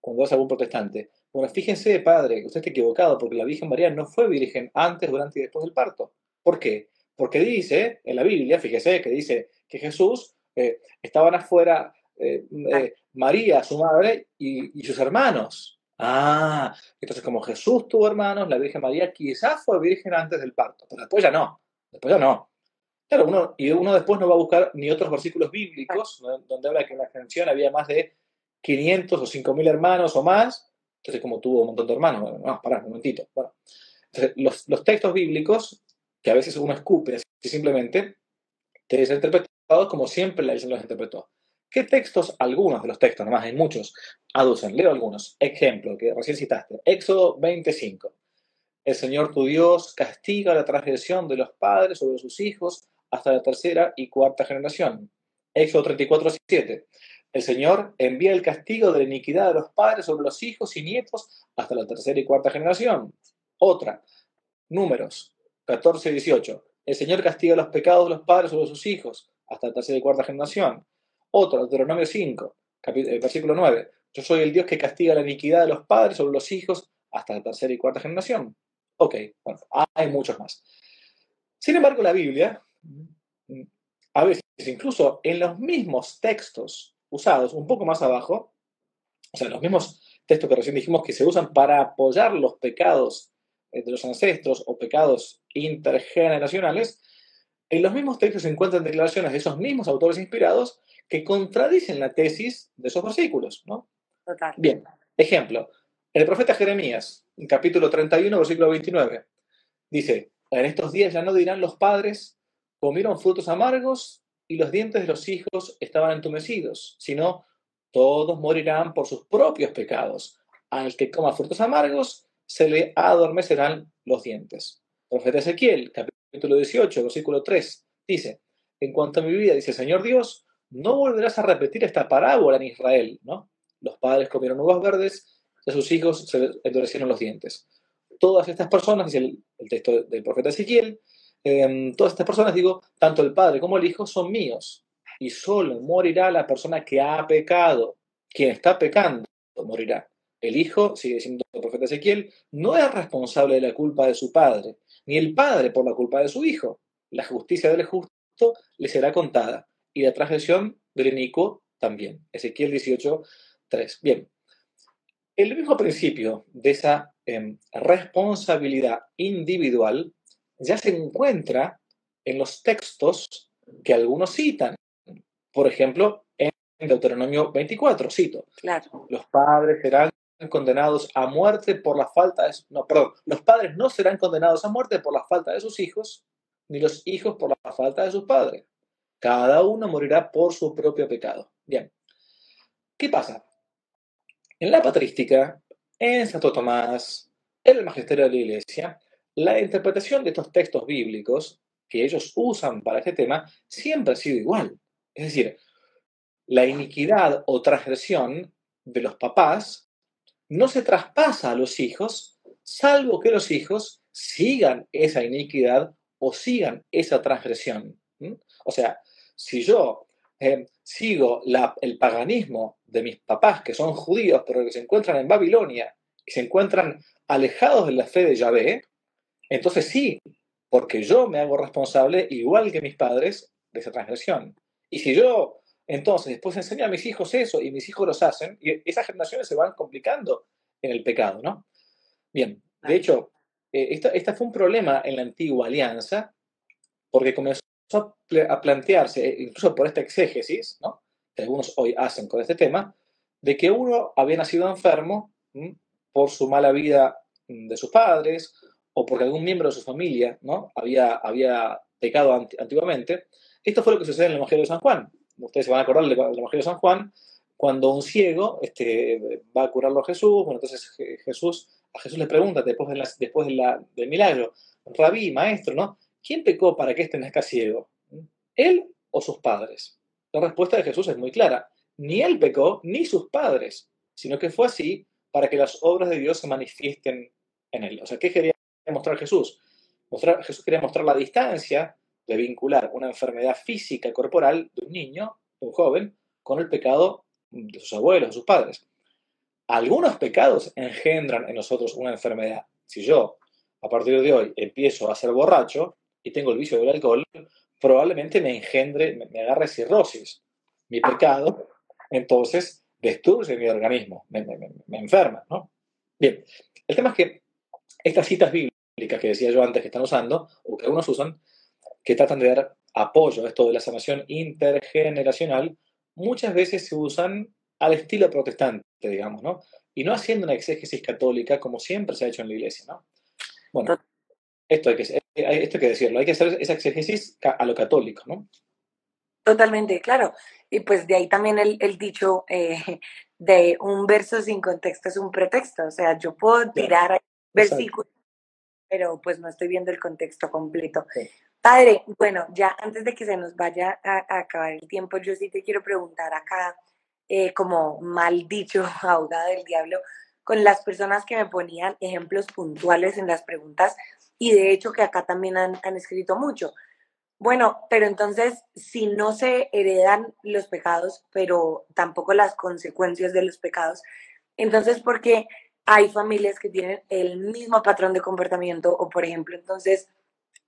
cuando es algún protestante. Bueno, fíjense, padre, que usted está equivocado, porque la Virgen María no fue virgen antes, durante y después del parto. ¿Por qué? Porque dice en la Biblia, fíjese, que dice que Jesús eh, estaban afuera eh, eh, María, su madre, y, y, sus hermanos. Ah, entonces como Jesús tuvo hermanos, la Virgen María quizás fue virgen antes del parto, pero después ya no, después ya no. Claro, uno, y uno después no va a buscar ni otros versículos bíblicos donde habla que en la generación había más de 500 o 5000 hermanos o más, entonces como tuvo un montón de hermanos, bueno, no, pará, un momentito. Bueno, entonces, los, los, textos bíblicos, que a veces uno escupe así simplemente, deben ser interpretados como siempre la Iglesia los interpretó. ¿Qué textos, algunos de los textos, nomás hay muchos, aducen? Leo algunos. Ejemplo, que recién citaste. Éxodo 25. El Señor tu Dios castiga la transgresión de los padres sobre sus hijos hasta la tercera y cuarta generación. Éxodo 34, 7. El Señor envía el castigo de la iniquidad de los padres sobre los hijos y nietos hasta la tercera y cuarta generación. Otra. Números 14, 18. El Señor castiga los pecados de los padres sobre sus hijos hasta la tercera y cuarta generación. Otro, Deuteronomio 5, eh, versículo 9. Yo soy el Dios que castiga la iniquidad de los padres sobre los hijos hasta la tercera y cuarta generación. Ok, bueno, hay muchos más. Sin embargo, la Biblia, mm, a veces, incluso en los mismos textos usados un poco más abajo, o sea, los mismos textos que recién dijimos que se usan para apoyar los pecados eh, de los ancestros o pecados intergeneracionales, en los mismos textos se encuentran declaraciones de esos mismos autores inspirados que contradicen la tesis de esos versículos, ¿no? Total. Bien, ejemplo, el profeta Jeremías, en capítulo 31, versículo 29, dice, en estos días ya no dirán los padres, comieron frutos amargos y los dientes de los hijos estaban entumecidos, sino todos morirán por sus propios pecados. Al que coma frutos amargos, se le adormecerán los dientes. profeta Ezequiel, capítulo 18, versículo 3, dice, en cuanto a mi vida, dice Señor Dios, no volverás a repetir esta parábola en Israel, ¿no? Los padres comieron uvas verdes, a sus hijos se endurecieron los dientes. Todas estas personas, dice el, el texto del profeta Ezequiel, eh, todas estas personas, digo, tanto el padre como el hijo son míos. y solo morirá la persona que ha pecado. Quien está pecando morirá. El hijo, sigue diciendo el profeta Ezequiel, no es responsable de la culpa de su padre, ni el padre por la culpa de su hijo. La justicia del justo le será contada, y la transgresión del inicuo también. Ezequiel 18, 3. Bien, el mismo principio de esa em, responsabilidad individual ya se encuentra en los textos que algunos citan. Por ejemplo, en Deuteronomio 24, cito. Claro. Los padres serán condenados a muerte por la falta de... No, perdón. Los padres no serán condenados a muerte por la falta de sus hijos, ni los hijos por la falta de sus padres. Cada uno morirá por su propio pecado. Bien. ¿Qué pasa? En la patrística, en Santo Tomás, en el magisterio de la Iglesia, la interpretación de estos textos bíblicos que ellos usan para este tema siempre ha sido igual. Es decir, la iniquidad o transgresión de los papás no se traspasa a los hijos, salvo que los hijos sigan esa iniquidad o sigan esa transgresión. O sea, si yo eh, sigo el paganismo de mis papás, que son judíos, pero que se encuentran en Babilonia y se encuentran alejados de la fe de Yahvé, entonces sí, porque yo me hago responsable, igual que mis padres, de esa transgresión. Y si yo, entonces, después enseño a mis hijos eso y mis hijos los hacen, y esas generaciones se van complicando en el pecado, ¿no? Bien, de hecho, eh, esta, fue un problema en la antigua alianza, porque comenzó a plantearse, eh, incluso por esta exégesis, ¿no? que algunos hoy hacen con este tema, de que uno había nacido enfermo por su mala vida mm, de sus padres o porque algún miembro de su familia ¿no? había, había pecado antiguamente. Esto fue lo que sucede en el Evangelio de San Juan. Ustedes se van a acordar del Evangelio de San Juan, cuando un ciego este, va a curarlo a Jesús, bueno, entonces Jesús, a Jesús le pregunta después, de después del milagro, rabí, maestro, ¿no? ¿Quién pecó para que este nazca ciego? ¿Él o sus padres? La respuesta de Jesús es muy clara. Ni él pecó, ni sus padres, sino que fue así para que las obras de Dios se manifiesten en él. O sea, ¿qué quería mostrar Jesús? Jesús quería mostrar la distancia de vincular una enfermedad física corporal de un niño, de un joven, con el pecado de sus abuelos, de sus padres. Algunos pecados engendran en nosotros una enfermedad. Si yo, a partir de hoy, empiezo a ser borracho, y tengo el vicio del alcohol, probablemente me engendre, me, agarre cirrosis, mi pecado, entonces destruye mi organismo, me, enferma, ¿no? Bien, el tema es que estas citas bíblicas que decía yo antes que están usando, o que algunos usan, que tratan de dar apoyo a esto de la sanación intergeneracional, muchas veces se usan al estilo protestante, digamos, ¿no? Y no haciendo una exégesis católica como siempre se ha hecho en la iglesia, ¿no? Bueno, esto hay que, esto hay que decirlo, hay que hacer esa exégesis a lo católico, ¿no? Totalmente, claro. Y pues de ahí también el, dicho eh, de un verso sin contexto es un pretexto. O sea, yo puedo tirar versículos, pero pues no estoy viendo el contexto completo. Padre, bueno, ya antes de que se nos vaya a, acabar el tiempo, yo sí te quiero preguntar acá, eh, como mal dicho, *laughs* ahogada del diablo, con las personas que me ponían ejemplos puntuales en las preguntas y de hecho que acá también han, escrito mucho. Bueno, pero entonces, si no se heredan los pecados, pero tampoco las consecuencias de los pecados, entonces, ¿por qué hay familias que tienen el mismo patrón de comportamiento? O, por ejemplo, entonces,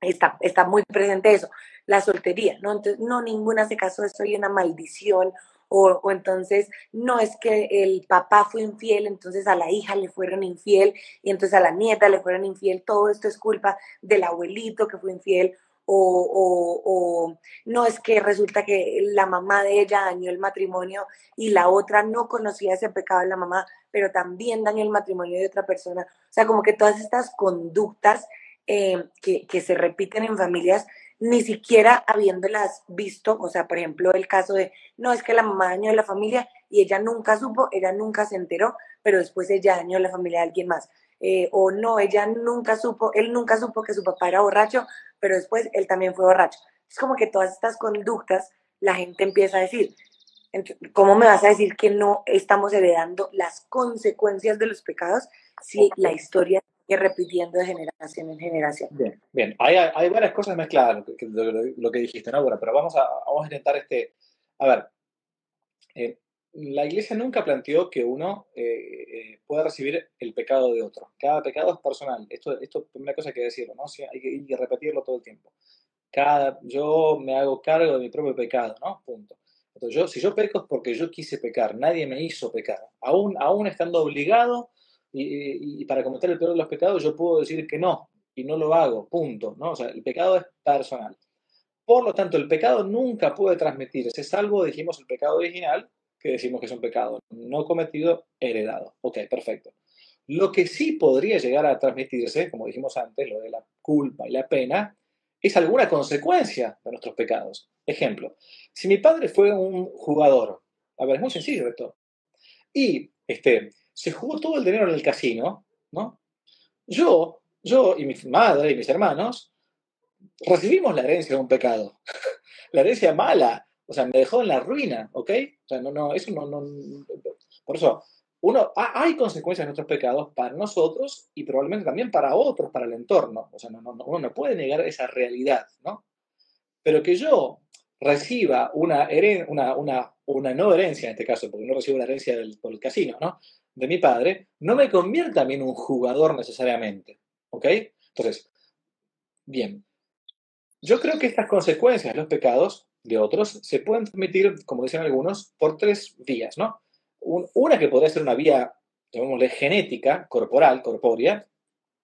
está, está muy presente eso, la soltería, ¿no? Entonces, no, ninguna se casó, soy una maldición, o, entonces no es que el papá fue infiel, entonces a la hija le fueron infiel y entonces a la nieta le fueron infiel, todo esto es culpa del abuelito que fue infiel. O, o, no es que resulta que la mamá de ella dañó el matrimonio y la otra no conocía ese pecado de la mamá, pero también dañó el matrimonio de otra persona. O sea, como que todas estas conductas eh, que, que se repiten en familias ni siquiera habiéndolas visto, o sea, por ejemplo, el caso de, no, es que la mamá dañó a la familia y ella nunca supo, ella nunca se enteró, pero después ella dañó a la familia de alguien más. Eh, o no, ella nunca supo, él nunca supo que su papá era borracho, pero después él también fue borracho. Es como que todas estas conductas la gente empieza a decir, ¿cómo me vas a decir que no estamos heredando las consecuencias de los pecados si la historia y repitiendo de generación en generación. Bien, bien. Hay, hay varias cosas mezcladas, lo que, lo, que dijiste, ¿no? Bueno, pero vamos a, vamos a intentar este, A ver, eh, la iglesia nunca planteó que uno eh, eh, pueda recibir el pecado de otro. Cada pecado es personal. Esto, esto es primera cosa que decirlo, ¿no? hay, que, hay, que, repetirlo todo el tiempo. Cada, yo me hago cargo de mi propio pecado, ¿no? Punto. Entonces, yo, si yo peco es porque yo quise pecar, nadie me hizo pecar. Aún, aún estando obligado y, para cometer el peor de los pecados, yo puedo decir que no, y no lo hago, punto, ¿no? O sea, el pecado es personal. Por lo tanto, el pecado nunca puede transmitirse, salvo, dijimos, el pecado original, que decimos que es un pecado no cometido, heredado. Ok, perfecto. Lo que sí podría llegar a transmitirse, como dijimos antes, lo de la culpa y la pena, es alguna consecuencia de nuestros pecados. Ejemplo, si mi padre fue un jugador, a ver, es muy sencillo esto, y este, se jugó todo el dinero en el casino, ¿no? Yo, yo y mi madre y mis hermanos recibimos la herencia de un pecado, *laughs* la herencia mala, o sea, me dejó en la ruina, ¿ok? O sea, no, no, eso no, no, por eso, uno, hay consecuencias de nuestros pecados para nosotros y probablemente también para otros, para el entorno. O sea, no, no, uno no puede negar esa realidad, ¿no? Pero que yo reciba una, una, una, una no herencia, en este caso, porque no recibo la herencia del, por el casino, ¿no? De mi padre, no me convierta a mí en un jugador necesariamente, ¿ok? Entonces, bien, yo creo que estas consecuencias de los pecados de otros se pueden transmitir, como dicen algunos, por tres vías, ¿no? una que podría ser una vía, llamémosle, genética, corporal, corpórea.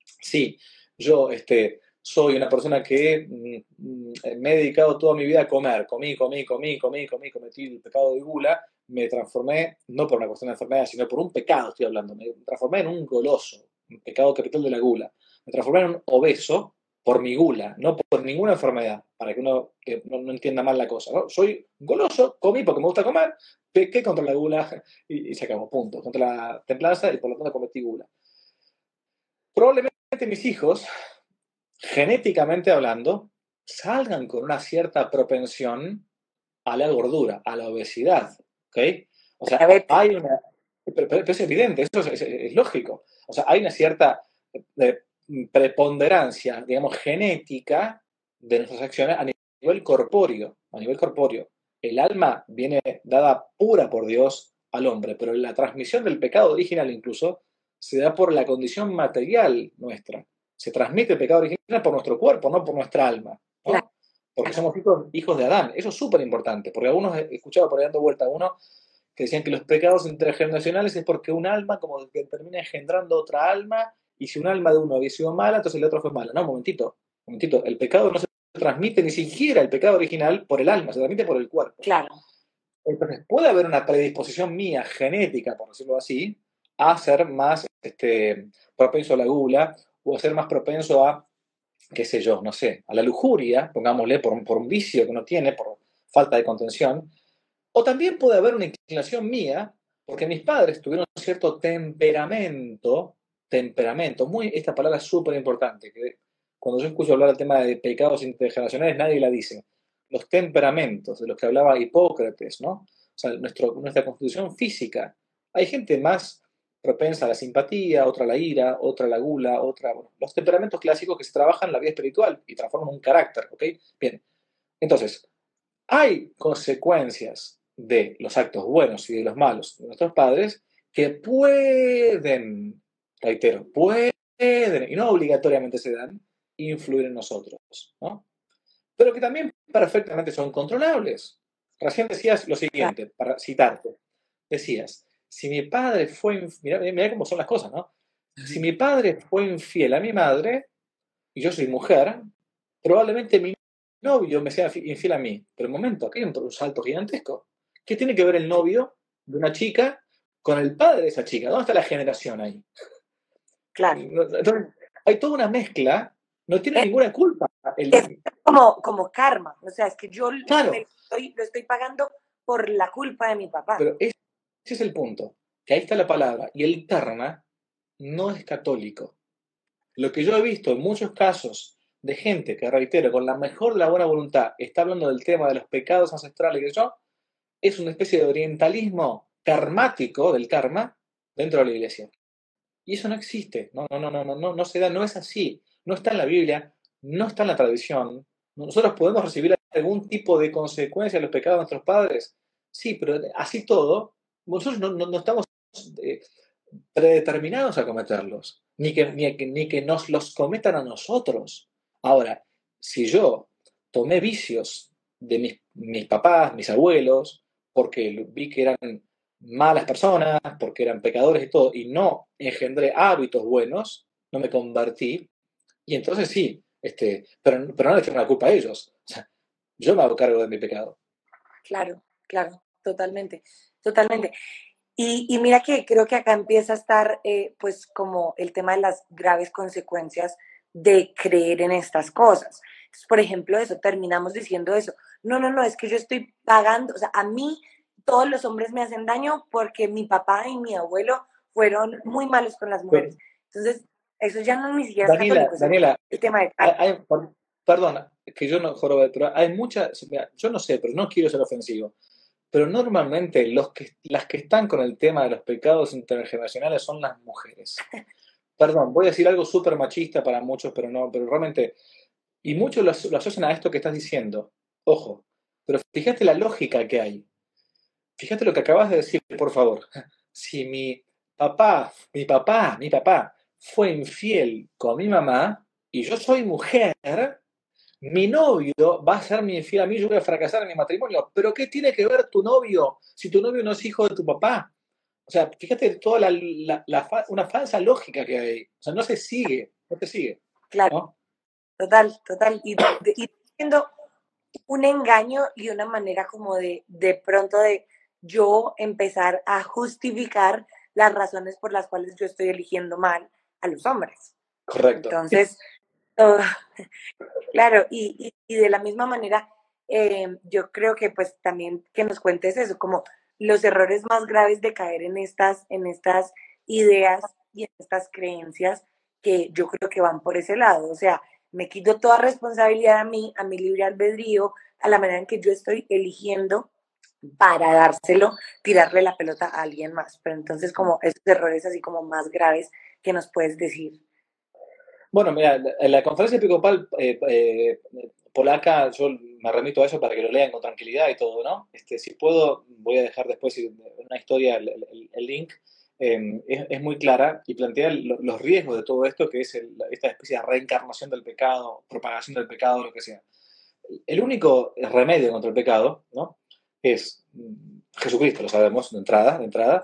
Sí, yo este, soy una persona que mm, mm, me he dedicado toda mi vida a comer, comí, comí, comí, comí, comí, cometí el pecado de gula, me transformé, no por una cuestión de enfermedad, sino por un pecado, estoy hablando, me transformé en un goloso, un pecado capital de la gula, me transformé en un obeso, por mi gula, no por ninguna enfermedad, para que uno que no, entienda mal la cosa. ¿no? Soy goloso, comí porque me gusta comer, pequé contra la gula *laughs* y, se acabó, punto. Contra la templanza y por lo tanto cometí gula. Probablemente mis hijos, genéticamente hablando, salgan con una cierta propensión a la gordura, a la obesidad. ¿Ok? O sea, hay una. Pero, es evidente, eso es, lógico. O sea, hay una cierta. Eh, preponderancia, digamos, genética de nuestras acciones a nivel corpóreo, a nivel corpóreo. El alma viene dada pura por Dios al hombre, pero la transmisión del pecado original incluso se da por la condición material nuestra. Se transmite el pecado original por nuestro cuerpo, no por nuestra alma. Porque somos hijos, hijos, de Adán. Eso es súper importante, porque algunos he escuchado por ahí dando vuelta a uno que decían que los pecados intergeneracionales es porque un alma como que termina engendrando otra alma y si un alma de uno había sido mala, entonces el otro fue mala. No, un momentito, un momentito. El pecado no se transmite ni siquiera el pecado original por el alma, se transmite por el cuerpo. Claro. Entonces, puede haber una predisposición mía genética, por decirlo así, a ser más este, propenso a la gula o ser más propenso a, qué sé yo, no sé, a la lujuria, pongámosle, por, un vicio que uno tiene, por falta de contención. O también puede haber una inclinación mía, porque mis padres tuvieron cierto temperamento temperamento. Muy, esta palabra es súper importante, que cuando yo escucho hablar del tema de pecados intergeneracionales, nadie la dice. Los temperamentos, de los que hablaba Hipócrates, ¿no? O sea, nuestra constitución física. Hay gente más propensa a la simpatía, otra a la ira, otra a la gula, otra... los temperamentos clásicos que se trabajan en la vida espiritual y transforman un carácter, ¿ok? Bien. Entonces, hay consecuencias de los actos buenos y de los malos de nuestros padres que pueden reitero, pueden, y no obligatoriamente se dan, influir en nosotros, ¿no? Pero que también perfectamente son controlables. Recién decías lo siguiente, para citarte. Decías, si mi padre fue, mira, mira cómo son las cosas, ¿no? Si mi padre fue infiel a mi madre, y yo soy mujer, probablemente mi novio me sea infiel a mí. Pero un momento, aquí hay un salto gigantesco. ¿Qué tiene que ver el novio de una chica con el padre de esa chica? ¿Dónde está la generación ahí? Claro. Entonces, hay toda una mezcla, no tiene ninguna culpa. Es como, como karma, o sea, es que yo lo, estoy, lo estoy pagando por la culpa de mi papá. Pero ese es el punto, que ahí está la palabra, y el karma no es católico. Lo que yo he visto en muchos casos de gente que, reitero, con la mejor la buena voluntad, está hablando del tema de los pecados ancestrales que yo, es una especie de orientalismo karmático del karma dentro de la iglesia. Y eso no existe, no, no, no, no, no, no se da, no es así, no está en la Biblia, no está en la tradición. Nosotros podemos recibir algún tipo de consecuencia de los pecados de nuestros padres, Sí, pero así todo, nosotros no, estamos eh, predeterminados a cometerlos, ni que, ni, ni que nos los cometan a nosotros. Ahora, si yo tomé vicios de mis, mis papás, mis abuelos, porque vi que eran malas personas, porque eran pecadores y todo, y no engendré hábitos buenos, no me convertí, y entonces sí, este, pero, pero no le tengo la culpa a ellos. O sea, yo me hago cargo de mi pecado. Claro, claro, totalmente, totalmente. Y, y mira que creo que acá empieza a estar, eh, pues, como el tema de las graves consecuencias de creer en estas cosas. por ejemplo, eso, terminamos diciendo eso. No, no, no, es que yo estoy pagando, o sea, a mí todos los hombres me hacen daño porque mi papá y mi abuelo fueron muy malos con las mujeres. Entonces, eso ya no ni siquiera Daniela, es Daniela, el tema de... Hay, perdona, que yo no joro, pero hay muchas, yo no sé, pero no quiero ser ofensivo, pero normalmente los que, las que están con el tema de los pecados intergeneracionales son las mujeres. *laughs* Perdón, voy a decir algo súper machista para muchos, pero no, pero realmente, y muchos lo, lo asocian a esto que estás diciendo, ojo, pero fíjate la lógica que hay. Fíjate lo que acabas de decir, por favor. *laughs* Si mi papá, mi papá, mi papá fue infiel con mi mamá y yo soy mujer, mi novio va a ser mi infiel a mí, yo voy a fracasar en mi matrimonio. Pero ¿qué tiene que ver tu novio si tu novio no es hijo de tu papá? O sea, fíjate toda la, una falsa lógica que hay. O sea, no se sigue, no te sigue. Claro. Total, total. Y, y, un engaño y una manera como de, de pronto de yo empezar a justificar las razones por las cuales yo estoy eligiendo mal a los hombres. Correcto. Entonces, *laughs* claro, y, de la misma manera, eh, yo creo que pues también que nos cuentes eso, como los errores más graves de caer en estas, en estas ideas y en estas creencias que yo creo que van por ese lado. O sea, me quito toda responsabilidad a mí, a mi libre albedrío, a la manera en que yo estoy eligiendo para dárselo, tirarle la pelota a alguien más. Pero entonces, como esos errores así como más graves que nos puedes decir. Bueno, mira, en la conferencia episcopal eh, eh, polaca, yo me remito a eso para que lo lean con tranquilidad y todo, ¿no? Este, si puedo, voy a dejar después una historia, el, link. Em, es, muy clara y plantea los riesgos de todo esto, que es esta especie de reencarnación del pecado, propagación del pecado, lo que sea. El único remedio contra el pecado, ¿no? es Jesucristo, lo sabemos de entrada, de entrada.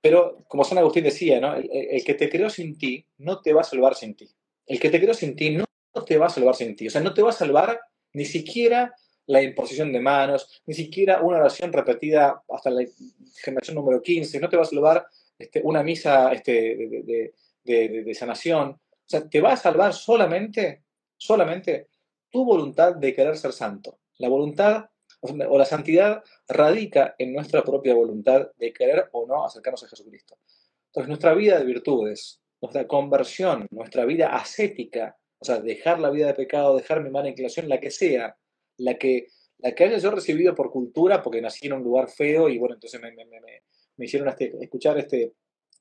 Pero como San Agustín decía, ¿no? el, que te creó sin ti no te va a salvar sin ti. El que te creó sin ti no te va a salvar sin ti. O sea, no te va a salvar ni siquiera la imposición de manos, ni siquiera una oración repetida hasta la generación número 15, no te va a salvar este, una misa este, de, de, sanación. O sea, te va a salvar solamente, solamente tu voluntad de querer ser santo. La voluntad o la santidad radica en nuestra propia voluntad de querer o no acercarnos a Jesucristo. Entonces, nuestra vida de virtudes, nuestra conversión, nuestra vida ascética, o sea, dejar la vida de pecado, dejar mi mala inclinación, la que sea, la que, la que haya yo recibido por cultura, porque nací en un lugar feo y bueno, entonces me, me, hicieron este, escuchar este,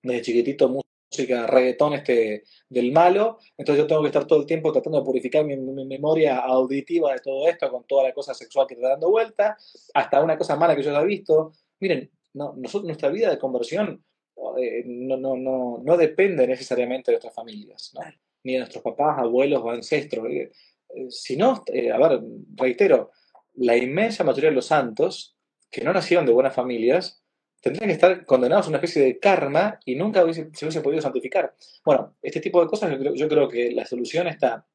desde chiquitito música, reggaetón este, del malo, entonces yo tengo que estar todo el tiempo tratando de purificar mi, memoria auditiva de todo esto, con toda la cosa sexual que está dando vuelta, hasta una cosa mala que yo ya he visto. Miren, no, nosotros, nuestra vida de conversión eh, no, no, no, no, depende necesariamente de nuestras familias, ni de nuestros papás, abuelos o ancestros. Eh, eh, si no, a ver, reitero, la inmensa mayoría de los santos que no nacieron de buenas familias, tendrían que estar condenados a una especie de karma y nunca se hubiese podido santificar. Bueno, este tipo de cosas yo creo, que la solución está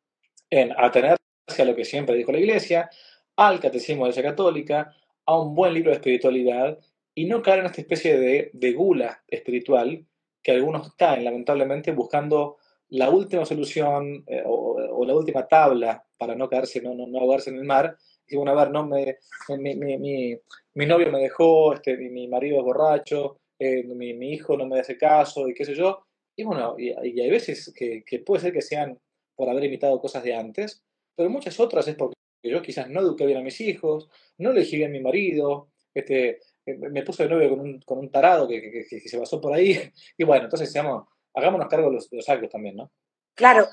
en atenerse a lo que siempre dijo la Iglesia, al catecismo de la Iglesia Católica, a un buen libro de espiritualidad y no caer en esta especie de, gula espiritual que algunos caen lamentablemente buscando la última solución eh, o, la última tabla para no caerse, no, no, no ahogarse en el mar y bueno, a ver, no me, mi, novio me dejó, este, mi, marido es borracho, eh, mi, hijo no me hace caso y qué sé yo. Y bueno, y, hay veces que, puede ser que sean por haber imitado cosas de antes, pero muchas otras es porque yo quizás no eduqué bien a mis hijos, no elegí bien a mi marido, este, me puse de novio con un, con un tarado que, se basó por ahí. *laughs* Y bueno, entonces seamos, hagámonos cargo de los, de los actos también, ¿no? Claro,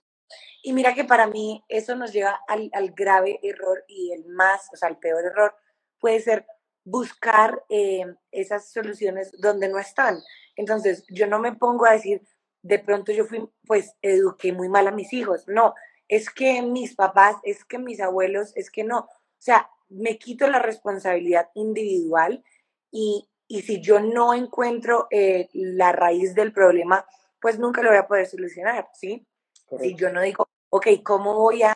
y mira que para mí eso nos lleva al, grave error y el más, o sea, el peor error puede ser buscar eh, esas soluciones donde no están. Entonces, yo no me pongo a decir, de pronto yo fui, pues, eduqué muy mal a mis hijos. No, es que mis papás, es que mis abuelos, es que no. O sea, me quito la responsabilidad individual y, si yo no encuentro eh, la raíz del problema, pues nunca lo voy a poder solucionar, ¿sí? Si yo no digo, ok, ¿cómo voy a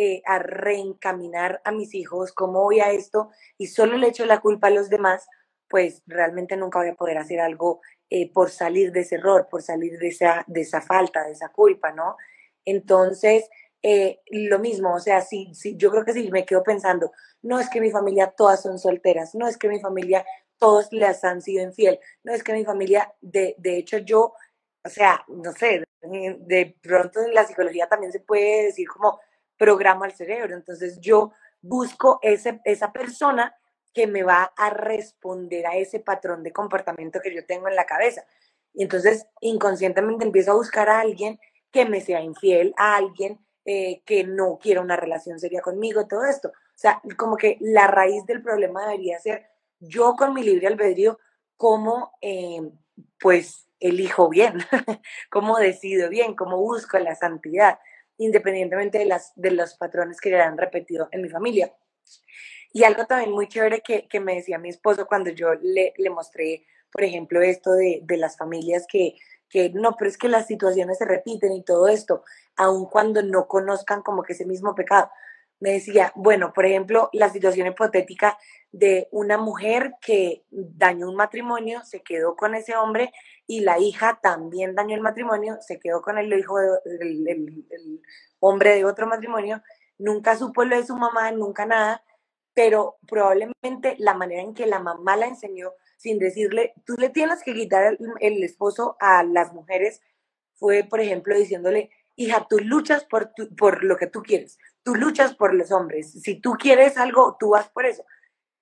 eh, a reencaminar a mis hijos, cómo voy a esto, y solo le echo la culpa a los demás, pues realmente nunca voy a poder hacer algo eh, por salir de ese error, por salir de esa, de esa falta, de esa culpa, ¿no? Entonces, eh, lo mismo, o sea, si, si, yo creo que si me quedo pensando, no es que mi familia todas son solteras, no es que mi familia todos les han sido infiel, no es que mi familia, de, de hecho yo, o sea, no sé, de pronto en la psicología también se puede decir como, programa al cerebro. Entonces yo busco ese, esa persona que me va a responder a ese patrón de comportamiento que yo tengo en la cabeza. Y entonces inconscientemente empiezo a buscar a alguien que me sea infiel, a alguien eh, que no quiera una relación seria conmigo, todo esto. O sea, como que la raíz del problema debería ser yo con mi libre albedrío, cómo eh, pues elijo bien, *laughs* cómo decido bien, cómo busco la santidad independientemente de, las, de los patrones que ya han repetido en mi familia. Y algo también muy chévere que, que me decía mi esposo cuando yo le, le mostré, por ejemplo, esto de, de las familias que, que no, pero es que las situaciones se repiten y todo esto, aun cuando no conozcan como que ese mismo pecado. Me decía, bueno, por ejemplo, la situación hipotética de una mujer que dañó un matrimonio, se quedó con ese hombre y la hija también dañó el matrimonio, se quedó con el hijo del hombre de otro matrimonio, nunca supo lo de su mamá, nunca nada, pero probablemente la manera en que la mamá la enseñó sin decirle, tú le tienes que quitar el, esposo a las mujeres, fue, por ejemplo, diciéndole, hija, tú luchas por, por lo que tú quieres, tú luchas por los hombres, si tú quieres algo, tú vas por eso.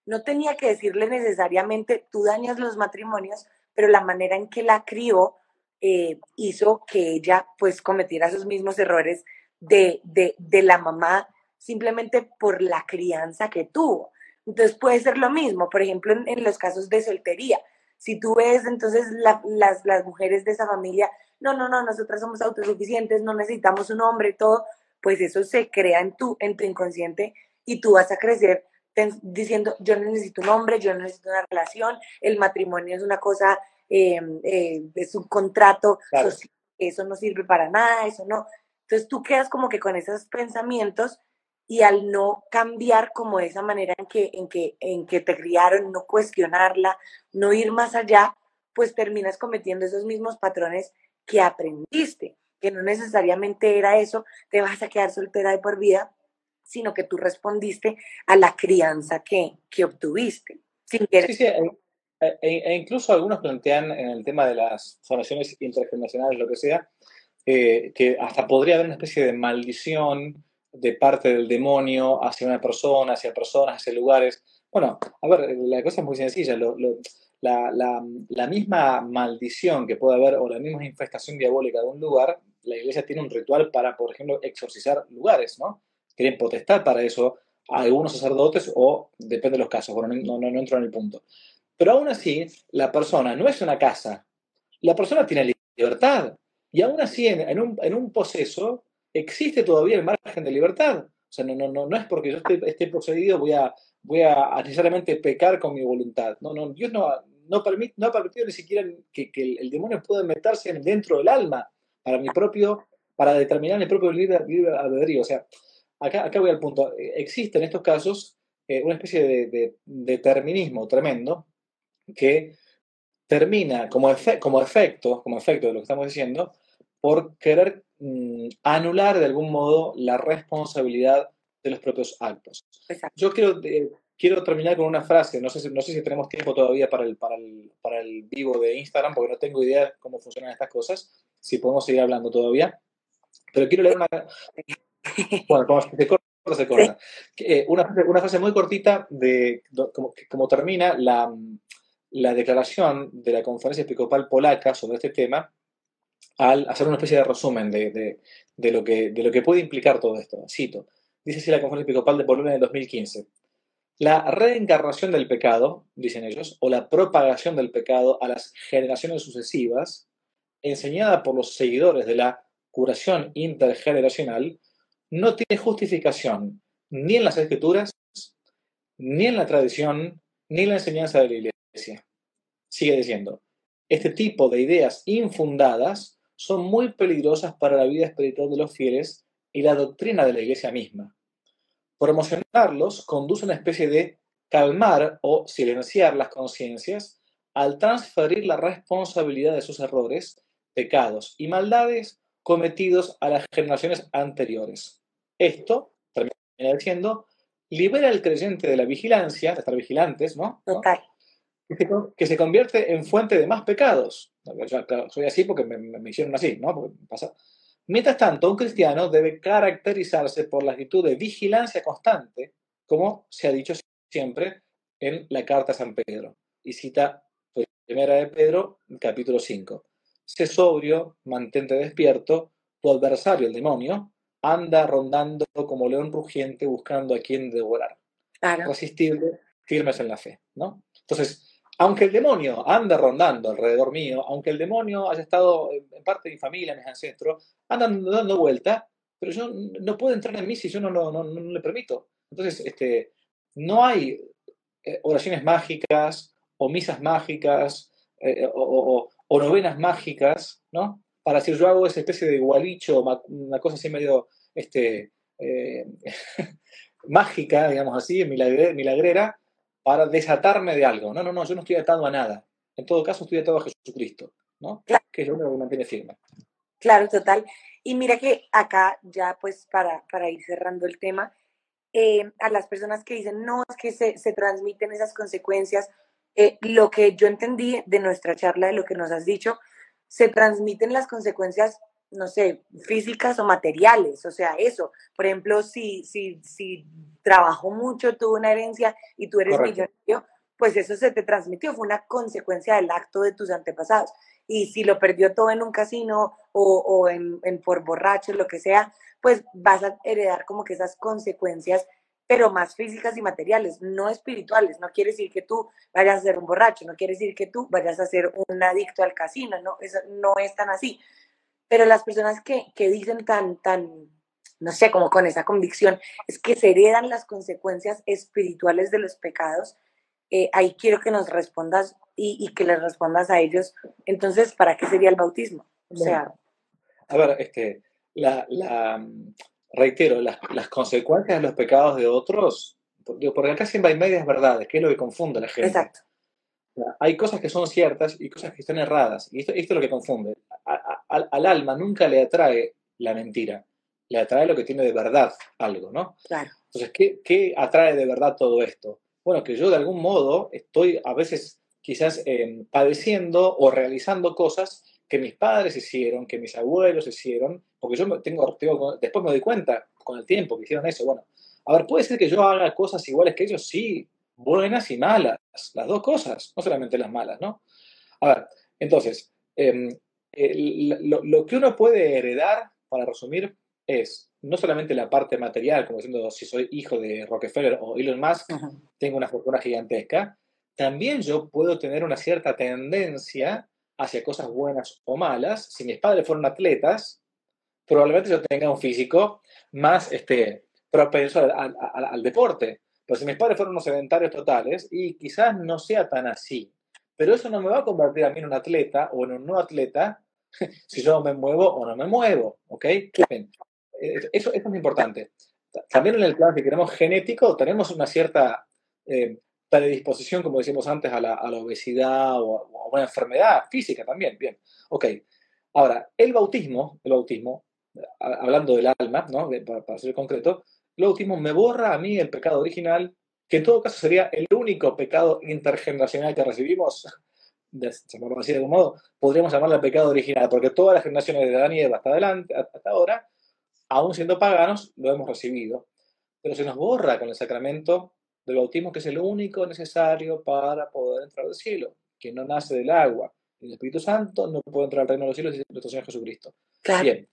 No tenía que decirle necesariamente, tú dañas los matrimonios, pero la manera en que la crió eh, hizo que ella pues cometiera esos mismos errores de, de, la mamá simplemente por la crianza que tuvo. Entonces puede ser lo mismo, por ejemplo, en, los casos de soltería. Si tú ves entonces las, las mujeres de esa familia, no, no, no, nosotras somos autosuficientes, no necesitamos un hombre, todo, pues eso se crea en tu, en tu inconsciente y tú vas a crecer diciendo, yo no necesito un hombre, yo no necesito una relación, el matrimonio es una cosa, eh, eh, es un contrato eso no sirve para nada, eso no. Entonces tú quedas como que con esos pensamientos y al no cambiar como esa manera en que, en que, en que te criaron, no cuestionarla, no ir más allá, pues terminas cometiendo esos mismos patrones que aprendiste, que no necesariamente era eso, te vas a quedar soltera de por vida, sino que tú respondiste a la crianza que, que obtuviste. Sin Sí, sí, e, e, e, incluso algunos plantean en el tema de las formaciones intergeneracionales, lo que sea, eh, que hasta podría haber una especie de maldición de parte del demonio hacia una persona, hacia personas, hacia lugares. Bueno, a ver, la cosa es muy sencilla. La, la, la, misma maldición que puede haber o la misma infestación diabólica de un lugar, la iglesia tiene un ritual para, por ejemplo, exorcizar lugares, ¿no? tienen potestad para eso algunos sacerdotes o depende de los casos, bueno, no, no, no entro en el punto. Pero aún así, la persona no es una casa, la persona tiene libertad y aún así en, un, en un proceso existe todavía el margen de libertad. O sea, no, no, no, no es porque yo esté, esté procedido voy a, voy a necesariamente pecar con mi voluntad. No, no, Dios no, no, permite, no ha permitido ni siquiera que, que el, demonio pueda meterse dentro del alma para mi propio, para determinar mi propio libre, libre albedrío. O sea, acá, acá voy al punto. Existe en estos casos eh, una especie de, determinismo tremendo que termina como, como, efecto, como efecto de lo que estamos diciendo, por querer mm, anular de algún modo la responsabilidad de los propios actos. Yo quiero, eh, quiero terminar con una frase, no sé, si, no sé si tenemos tiempo todavía para el, para, el, para el vivo de Instagram, porque no tengo idea cómo funcionan estas cosas, si podemos seguir hablando todavía, pero quiero leer una, *laughs* bueno, como se corta, se corta. Eh, una, una, frase muy cortita de como, termina la, la, declaración de la conferencia episcopal polaca sobre este tema al hacer una especie de resumen de, de, de, lo, que, de lo que puede implicar todo esto. Cito. Dice así la conferencia episcopal de Polonia en 2015. La reencarnación del pecado, dicen ellos, o la propagación del pecado a las generaciones sucesivas, enseñada por los seguidores de la curación intergeneracional, no tiene justificación ni en las escrituras, ni en la tradición, ni en la enseñanza de la iglesia. Sigue diciendo, este tipo de ideas infundadas son muy peligrosas para la vida espiritual de los fieles y la doctrina de la iglesia misma. Promocionarlos conduce a una especie de calmar o silenciar las conciencias al transferir la responsabilidad de sus errores, pecados y maldades cometidos a las generaciones anteriores. Esto, termina diciendo, libera al creyente de la vigilancia, de estar vigilantes, ¿no? Total. Que se convierte en fuente de más pecados. Yo, soy así porque me, hicieron así, ¿no? pasa. Mientras tanto, un cristiano debe caracterizarse por la actitud de vigilancia constante, como se ha dicho siempre en la carta a San Pedro. Y cita primera de Pedro, capítulo 5. Sé sobrio, mantente despierto, tu adversario, el demonio, anda rondando como león rugiente buscando a quien devorar. Claro. Resistible, firmes en la fe, ¿no? Entonces, aunque el demonio anda rondando alrededor mío, aunque el demonio haya estado en parte de mi familia, mis ancestros, andan dando vuelta, pero yo no puedo entrar en mí si yo no, no, le permito. Entonces, este, no hay eh, oraciones mágicas o misas mágicas eh, o, o, novenas mágicas, ¿no? Para decir yo hago esa especie de gualicho, una cosa así medio este, eh, *laughs* mágica, digamos así, milagrera, para desatarme de algo. No, no, no, yo no estoy atado a nada. En todo caso, estoy atado a Jesucristo, ¿no? Que es lo único que mantiene firme. Claro, total. Y mira que acá, ya pues para, para ir cerrando el tema, eh, a las personas que dicen, no, es que se, se transmiten esas consecuencias, eh, lo que yo entendí de nuestra charla, de lo que nos has dicho, se transmiten las consecuencias no sé, físicas o materiales, o sea, eso. Por ejemplo, si, si, si trabajó mucho, tuvo una herencia y tú eres millonario, pues eso se te transmitió, fue una consecuencia del acto de tus antepasados. Y si lo perdió todo en un casino o, o en, en, por borracho, lo que sea, pues vas a heredar como que esas consecuencias, pero más físicas y materiales, no espirituales. No quiere decir que tú vayas a ser un borracho, no quiere decir que tú vayas a ser un adicto al casino, no, eso no es tan así pero las personas que, que dicen tan, tan, no sé, como con esa convicción, es que se heredan las consecuencias espirituales de los pecados. Eh, ahí quiero que nos respondas y, y, que les respondas a ellos. Entonces, ¿para qué sería el bautismo? O sea. A ver, este, la, la, reitero, las, las, consecuencias de los pecados de otros, porque, porque acá siempre hay medias verdades, que es lo que confunde a la gente. Exacto. Hay cosas que son ciertas y cosas que están erradas. Y esto, esto es lo que confunde al, alma nunca le atrae la mentira, le atrae lo que tiene de verdad algo, ¿no? Claro. Entonces, ¿qué, atrae de verdad todo esto? Bueno, que yo de algún modo estoy a veces quizás em, padeciendo o realizando cosas que mis padres hicieron, que mis abuelos hicieron, porque yo tengo, tengo, después me doy cuenta con el tiempo que hicieron eso. Bueno, a ver, puede ser que yo haga cosas iguales que ellos, sí, buenas y malas, las dos cosas, no solamente las malas, ¿no? A ver, entonces, eh, lo, que uno puede heredar, para resumir, es no solamente la parte material, como diciendo si soy hijo de Rockefeller o Elon Musk, tengo una fortuna gigantesca, también yo puedo tener una cierta tendencia hacia cosas buenas o malas. Si mis padres fueron atletas, probablemente yo tenga un físico más este, propenso al, deporte. Pero si mis padres fueron unos sedentarios totales, y quizás no sea tan así. Pero eso no me va a convertir a mí en un atleta o en un no atleta *laughs* si yo me muevo o no me muevo, ¿ok? Eh, eso, es muy importante. También en el plan que queremos genético tenemos una cierta eh, predisposición, como decíamos antes, a la, obesidad o a, una enfermedad física también, bien, ok. Ahora, el bautismo, el bautismo, hablando del alma, ¿no? para, para ser concreto, el bautismo me borra a mí el pecado original, que en todo caso sería el único pecado intergeneracional que recibimos *laughs* de, de algún modo, podríamos llamarle pecado original, porque todas las generaciones de Adán y Eva hasta, adelante, hasta ahora, aún siendo paganos, lo hemos recibido. Pero se nos borra con el sacramento del bautismo, que es el único necesario para poder entrar al cielo, que no nace del agua. El Espíritu Santo no puede entrar al reino de los cielos sin nuestro Señor Jesucristo. Bien,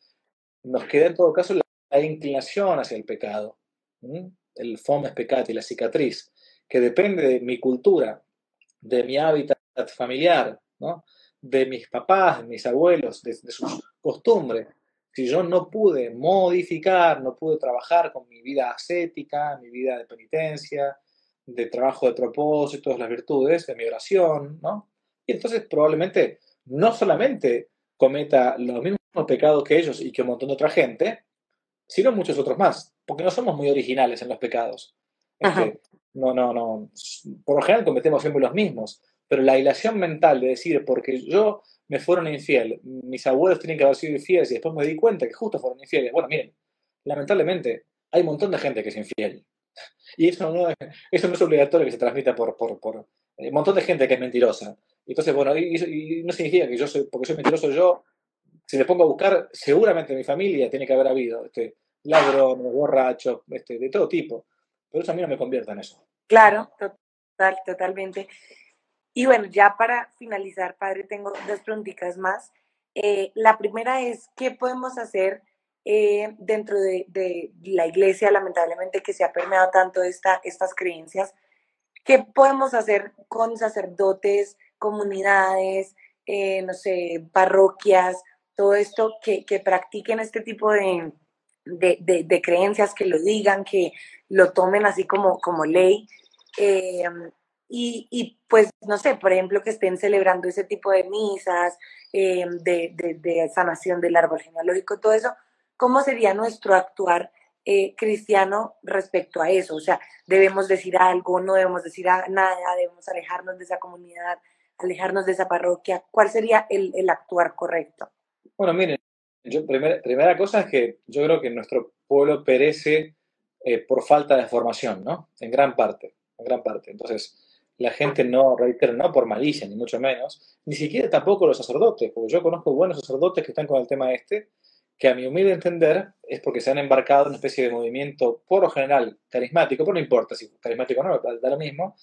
nos queda en todo caso la, inclinación hacia el pecado, el fomes peccati, la cicatriz, que depende de mi cultura, de mi hábitat familiar, ¿no? de mis papás, de mis abuelos, de, sus costumbres, si yo no pude modificar, no pude trabajar con mi vida ascética, mi vida de penitencia, de trabajo de propósitos, las virtudes, de mi oración, ¿no? Y entonces probablemente no solamente cometa los mismos pecados que ellos y que un montón de otra gente, sino muchos otros más, porque no somos muy originales en los pecados. Este, no, no, no. Por lo general cometemos siempre los mismos, pero la ilación mental de decir, porque yo me fueron infiel, mis abuelos tienen que haber sido infieles y después me di cuenta que justo fueron infieles. Bueno, miren, lamentablemente hay un montón de gente que es infiel. *laughs* Y eso no, eso no es obligatorio que se transmita por, por, por eh, un montón de gente que es mentirosa. Entonces, bueno, y, no significa que yo soy, porque soy mentiroso yo, si me pongo a buscar, seguramente en mi familia tiene que haber habido este, ladrones, borrachos, este, de todo tipo. Pero eso a mí no me convierte en eso. Claro, total, totalmente. Y bueno, ya para finalizar, padre, tengo dos preguntitas más. Eh, la primera es, ¿qué podemos hacer eh, dentro de, de, la iglesia, lamentablemente, que se ha permeado tanto esta, estas creencias? ¿Qué podemos hacer con sacerdotes, comunidades, eh, no sé, parroquias, todo esto que, que practiquen este tipo de, de, de, creencias, que lo digan, que lo tomen así como, como ley? Y, y, pues, no sé, por ejemplo, que estén celebrando ese tipo de misas, eh, de, de, sanación del árbol genealógico, todo eso, ¿cómo sería nuestro actuar eh, cristiano respecto a eso? O sea, ¿debemos decir algo? ¿No debemos decir nada? ¿Debemos alejarnos de esa comunidad? ¿Alejarnos de esa parroquia? ¿Cuál sería el, el actuar correcto? Bueno, miren, yo, primera, primera cosa es que yo creo que nuestro pueblo perece eh, por falta de formación, ¿no? En gran parte, en gran parte. Entonces, la gente no, reitero, no por malicia, ni mucho menos, ni siquiera tampoco los sacerdotes, porque yo conozco buenos sacerdotes que están con el tema este, que a mi humilde entender es porque se han embarcado en una especie de movimiento, por lo general, carismático, pero no importa si carismático o no, da lo mismo,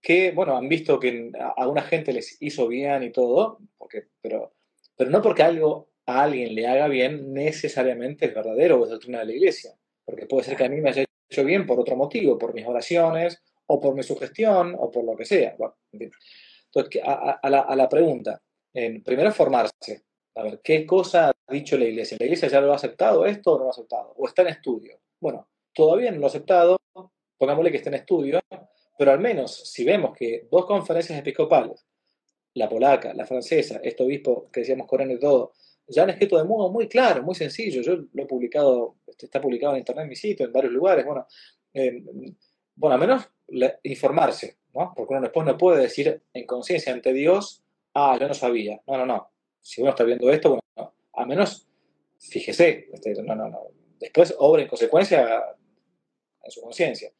que, bueno, han visto que a alguna gente les hizo bien y todo, porque, pero, pero no porque algo a alguien le haga bien necesariamente es verdadero o es doctrina de la iglesia, porque puede ser que a mí me haya hecho bien por otro motivo, por mis oraciones, o por mi sugestión, o por lo que sea. Bueno, Entonces, a, la, a la pregunta, primero formarse, a ver, ¿qué cosa ha dicho la iglesia? ¿La iglesia ya lo ha aceptado esto o no lo ha aceptado? ¿O está en estudio? Bueno, todavía no lo ha aceptado, pongámosle que esté en estudio, pero al menos si vemos que dos conferencias episcopales, la polaca, la francesa, este obispo que decíamos Corán y todo, ya han escrito de modo muy claro, muy sencillo, yo lo he publicado, este, está publicado en internet en mi sitio, en varios lugares, bueno, eh, bueno, al menos informarse, ¿no? Porque uno después no puede decir en conciencia ante Dios, ah, yo no sabía, no, no, no, si uno está viendo esto, bueno, al menos fíjese, este, no, no, no, después obra en consecuencia en su conciencia.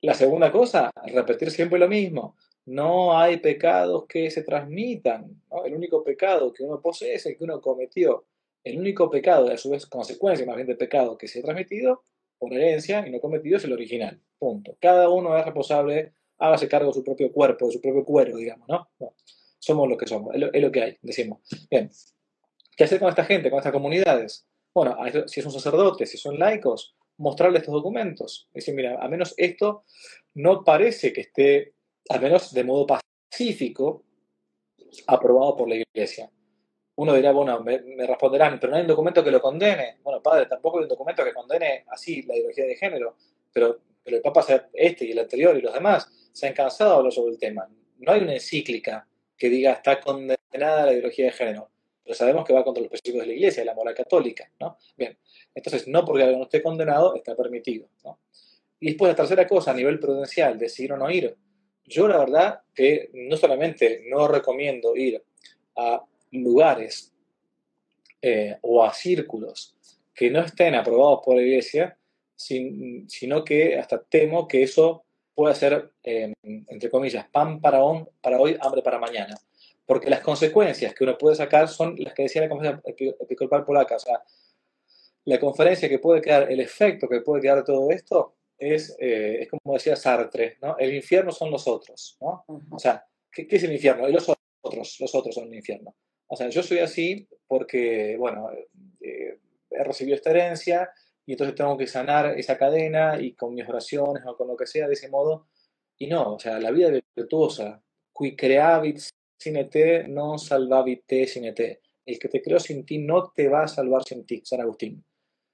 La segunda cosa, repetir siempre lo mismo. No hay pecados que se transmitan. El único pecado que uno posee es el que uno cometió. El único pecado, a su vez consecuencia más bien de pecado que se ha transmitido por herencia y no cometido es el original. Punto. Cada uno es responsable, hágase cargo de su propio cuerpo, de su propio cuero, digamos, ¿no? somos lo que somos, es lo, que hay, decimos. Bien. ¿Qué hacer con esta gente, con estas comunidades? Bueno, si es un sacerdote, si son laicos, mostrarle estos documentos. Decir, mira, a menos esto no parece que esté, al menos de modo pacífico, aprobado por la Iglesia. Uno dirá, bueno, me, responderán, pero no hay un documento que lo condene. Bueno, padre, tampoco hay un documento que condene así la ideología de género, pero, pero el Papa, este y el anterior y los demás, se han cansado de hablar sobre el tema. No hay una encíclica que diga está condenada la ideología de género pero sabemos que va contra los principios de la Iglesia, de la moral católica, ¿no? Bien, entonces no porque algo no esté condenado está permitido. Y después la tercera cosa, a nivel prudencial, decidir o no ir. Yo la verdad que no solamente no recomiendo ir a lugares eh, o a círculos que no estén aprobados por la Iglesia, sino que hasta temo que eso pueda ser, eh, entre comillas, pan para, para hoy, hambre para mañana porque las consecuencias que uno puede sacar son las que decía la conferencia episcopal polaca. O sea, la conferencia que puede quedar, el efecto que puede quedar de todo esto es, eh, es como decía Sartre, ¿no? El infierno son los otros, ¿no? O sea, ¿qué, es el infierno? Y los otros, los otros son el infierno. O sea, yo soy así porque, bueno, eh, he recibido esta herencia y entonces tengo que sanar esa cadena y con mis oraciones o con lo que sea, de ese modo, Y no, o sea, la vida virtuosa, qui creavit sine te, non salvavit te sine te. El que te creó sin ti no te va a salvar sin ti, San Agustín.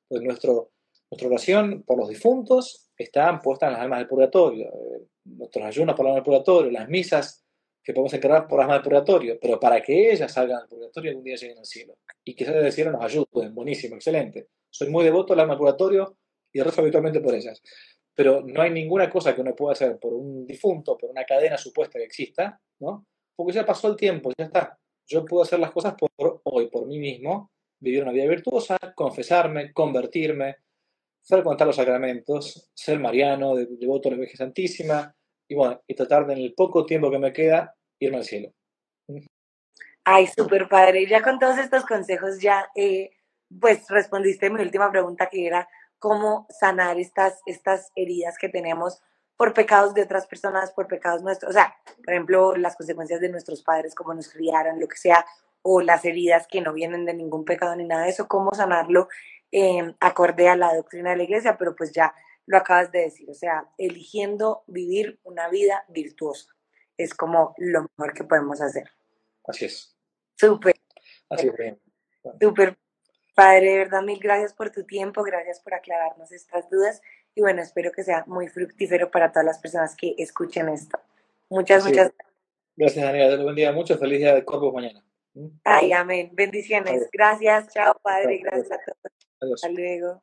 Pues nuestro, nuestra oración por los difuntos están puestas en las almas del purgatorio. Eh, nuestros ayunos por las almas del purgatorio, las misas que podemos encargar por almas del purgatorio, pero para que ellas salgan del purgatorio algún día lleguen al cielo. Y que del cielo nos ayuden. Buenísimo, excelente. Soy muy devoto al alma del purgatorio y rezo habitualmente por ellas. Pero no hay ninguna cosa que uno pueda hacer por un difunto, por una cadena supuesta que exista, ¿no? Porque ya pasó el tiempo, ya está. Yo puedo hacer las cosas por hoy, por mí mismo, vivir una vida virtuosa, confesarme, convertirme, frecuentar los sacramentos, ser mariano, devoto a la Virgen Santísima, y bueno, y tratar de en el poco tiempo que me queda irme al cielo. Ay, súper padre. Ya con todos estos consejos ya, eh, pues respondiste mi última pregunta que era cómo sanar estas, estas heridas que tenemos por pecados de otras personas, por pecados nuestros, o sea, por ejemplo, las consecuencias de nuestros padres, cómo nos criaron, lo que sea, o las heridas que no vienen de ningún pecado ni nada de eso, cómo sanarlo eh, acorde a la doctrina de la iglesia, pero pues ya lo acabas de decir, o sea, eligiendo vivir una vida virtuosa es como lo mejor que podemos hacer. Así es. Súper. Así es. Súper. Padre, de verdad, mil gracias por tu tiempo, gracias por aclararnos estas dudas y bueno, espero que sea muy fructífero para todas las personas que escuchen esto. Muchas, muchas gracias. Gracias, Daniela. Lo bendiga mucho. Feliz día de Corpus mañana. ¿Mm? Ay, amén. Bendiciones. Gracias. Chao, Padre. Gracias a todos. Hasta luego.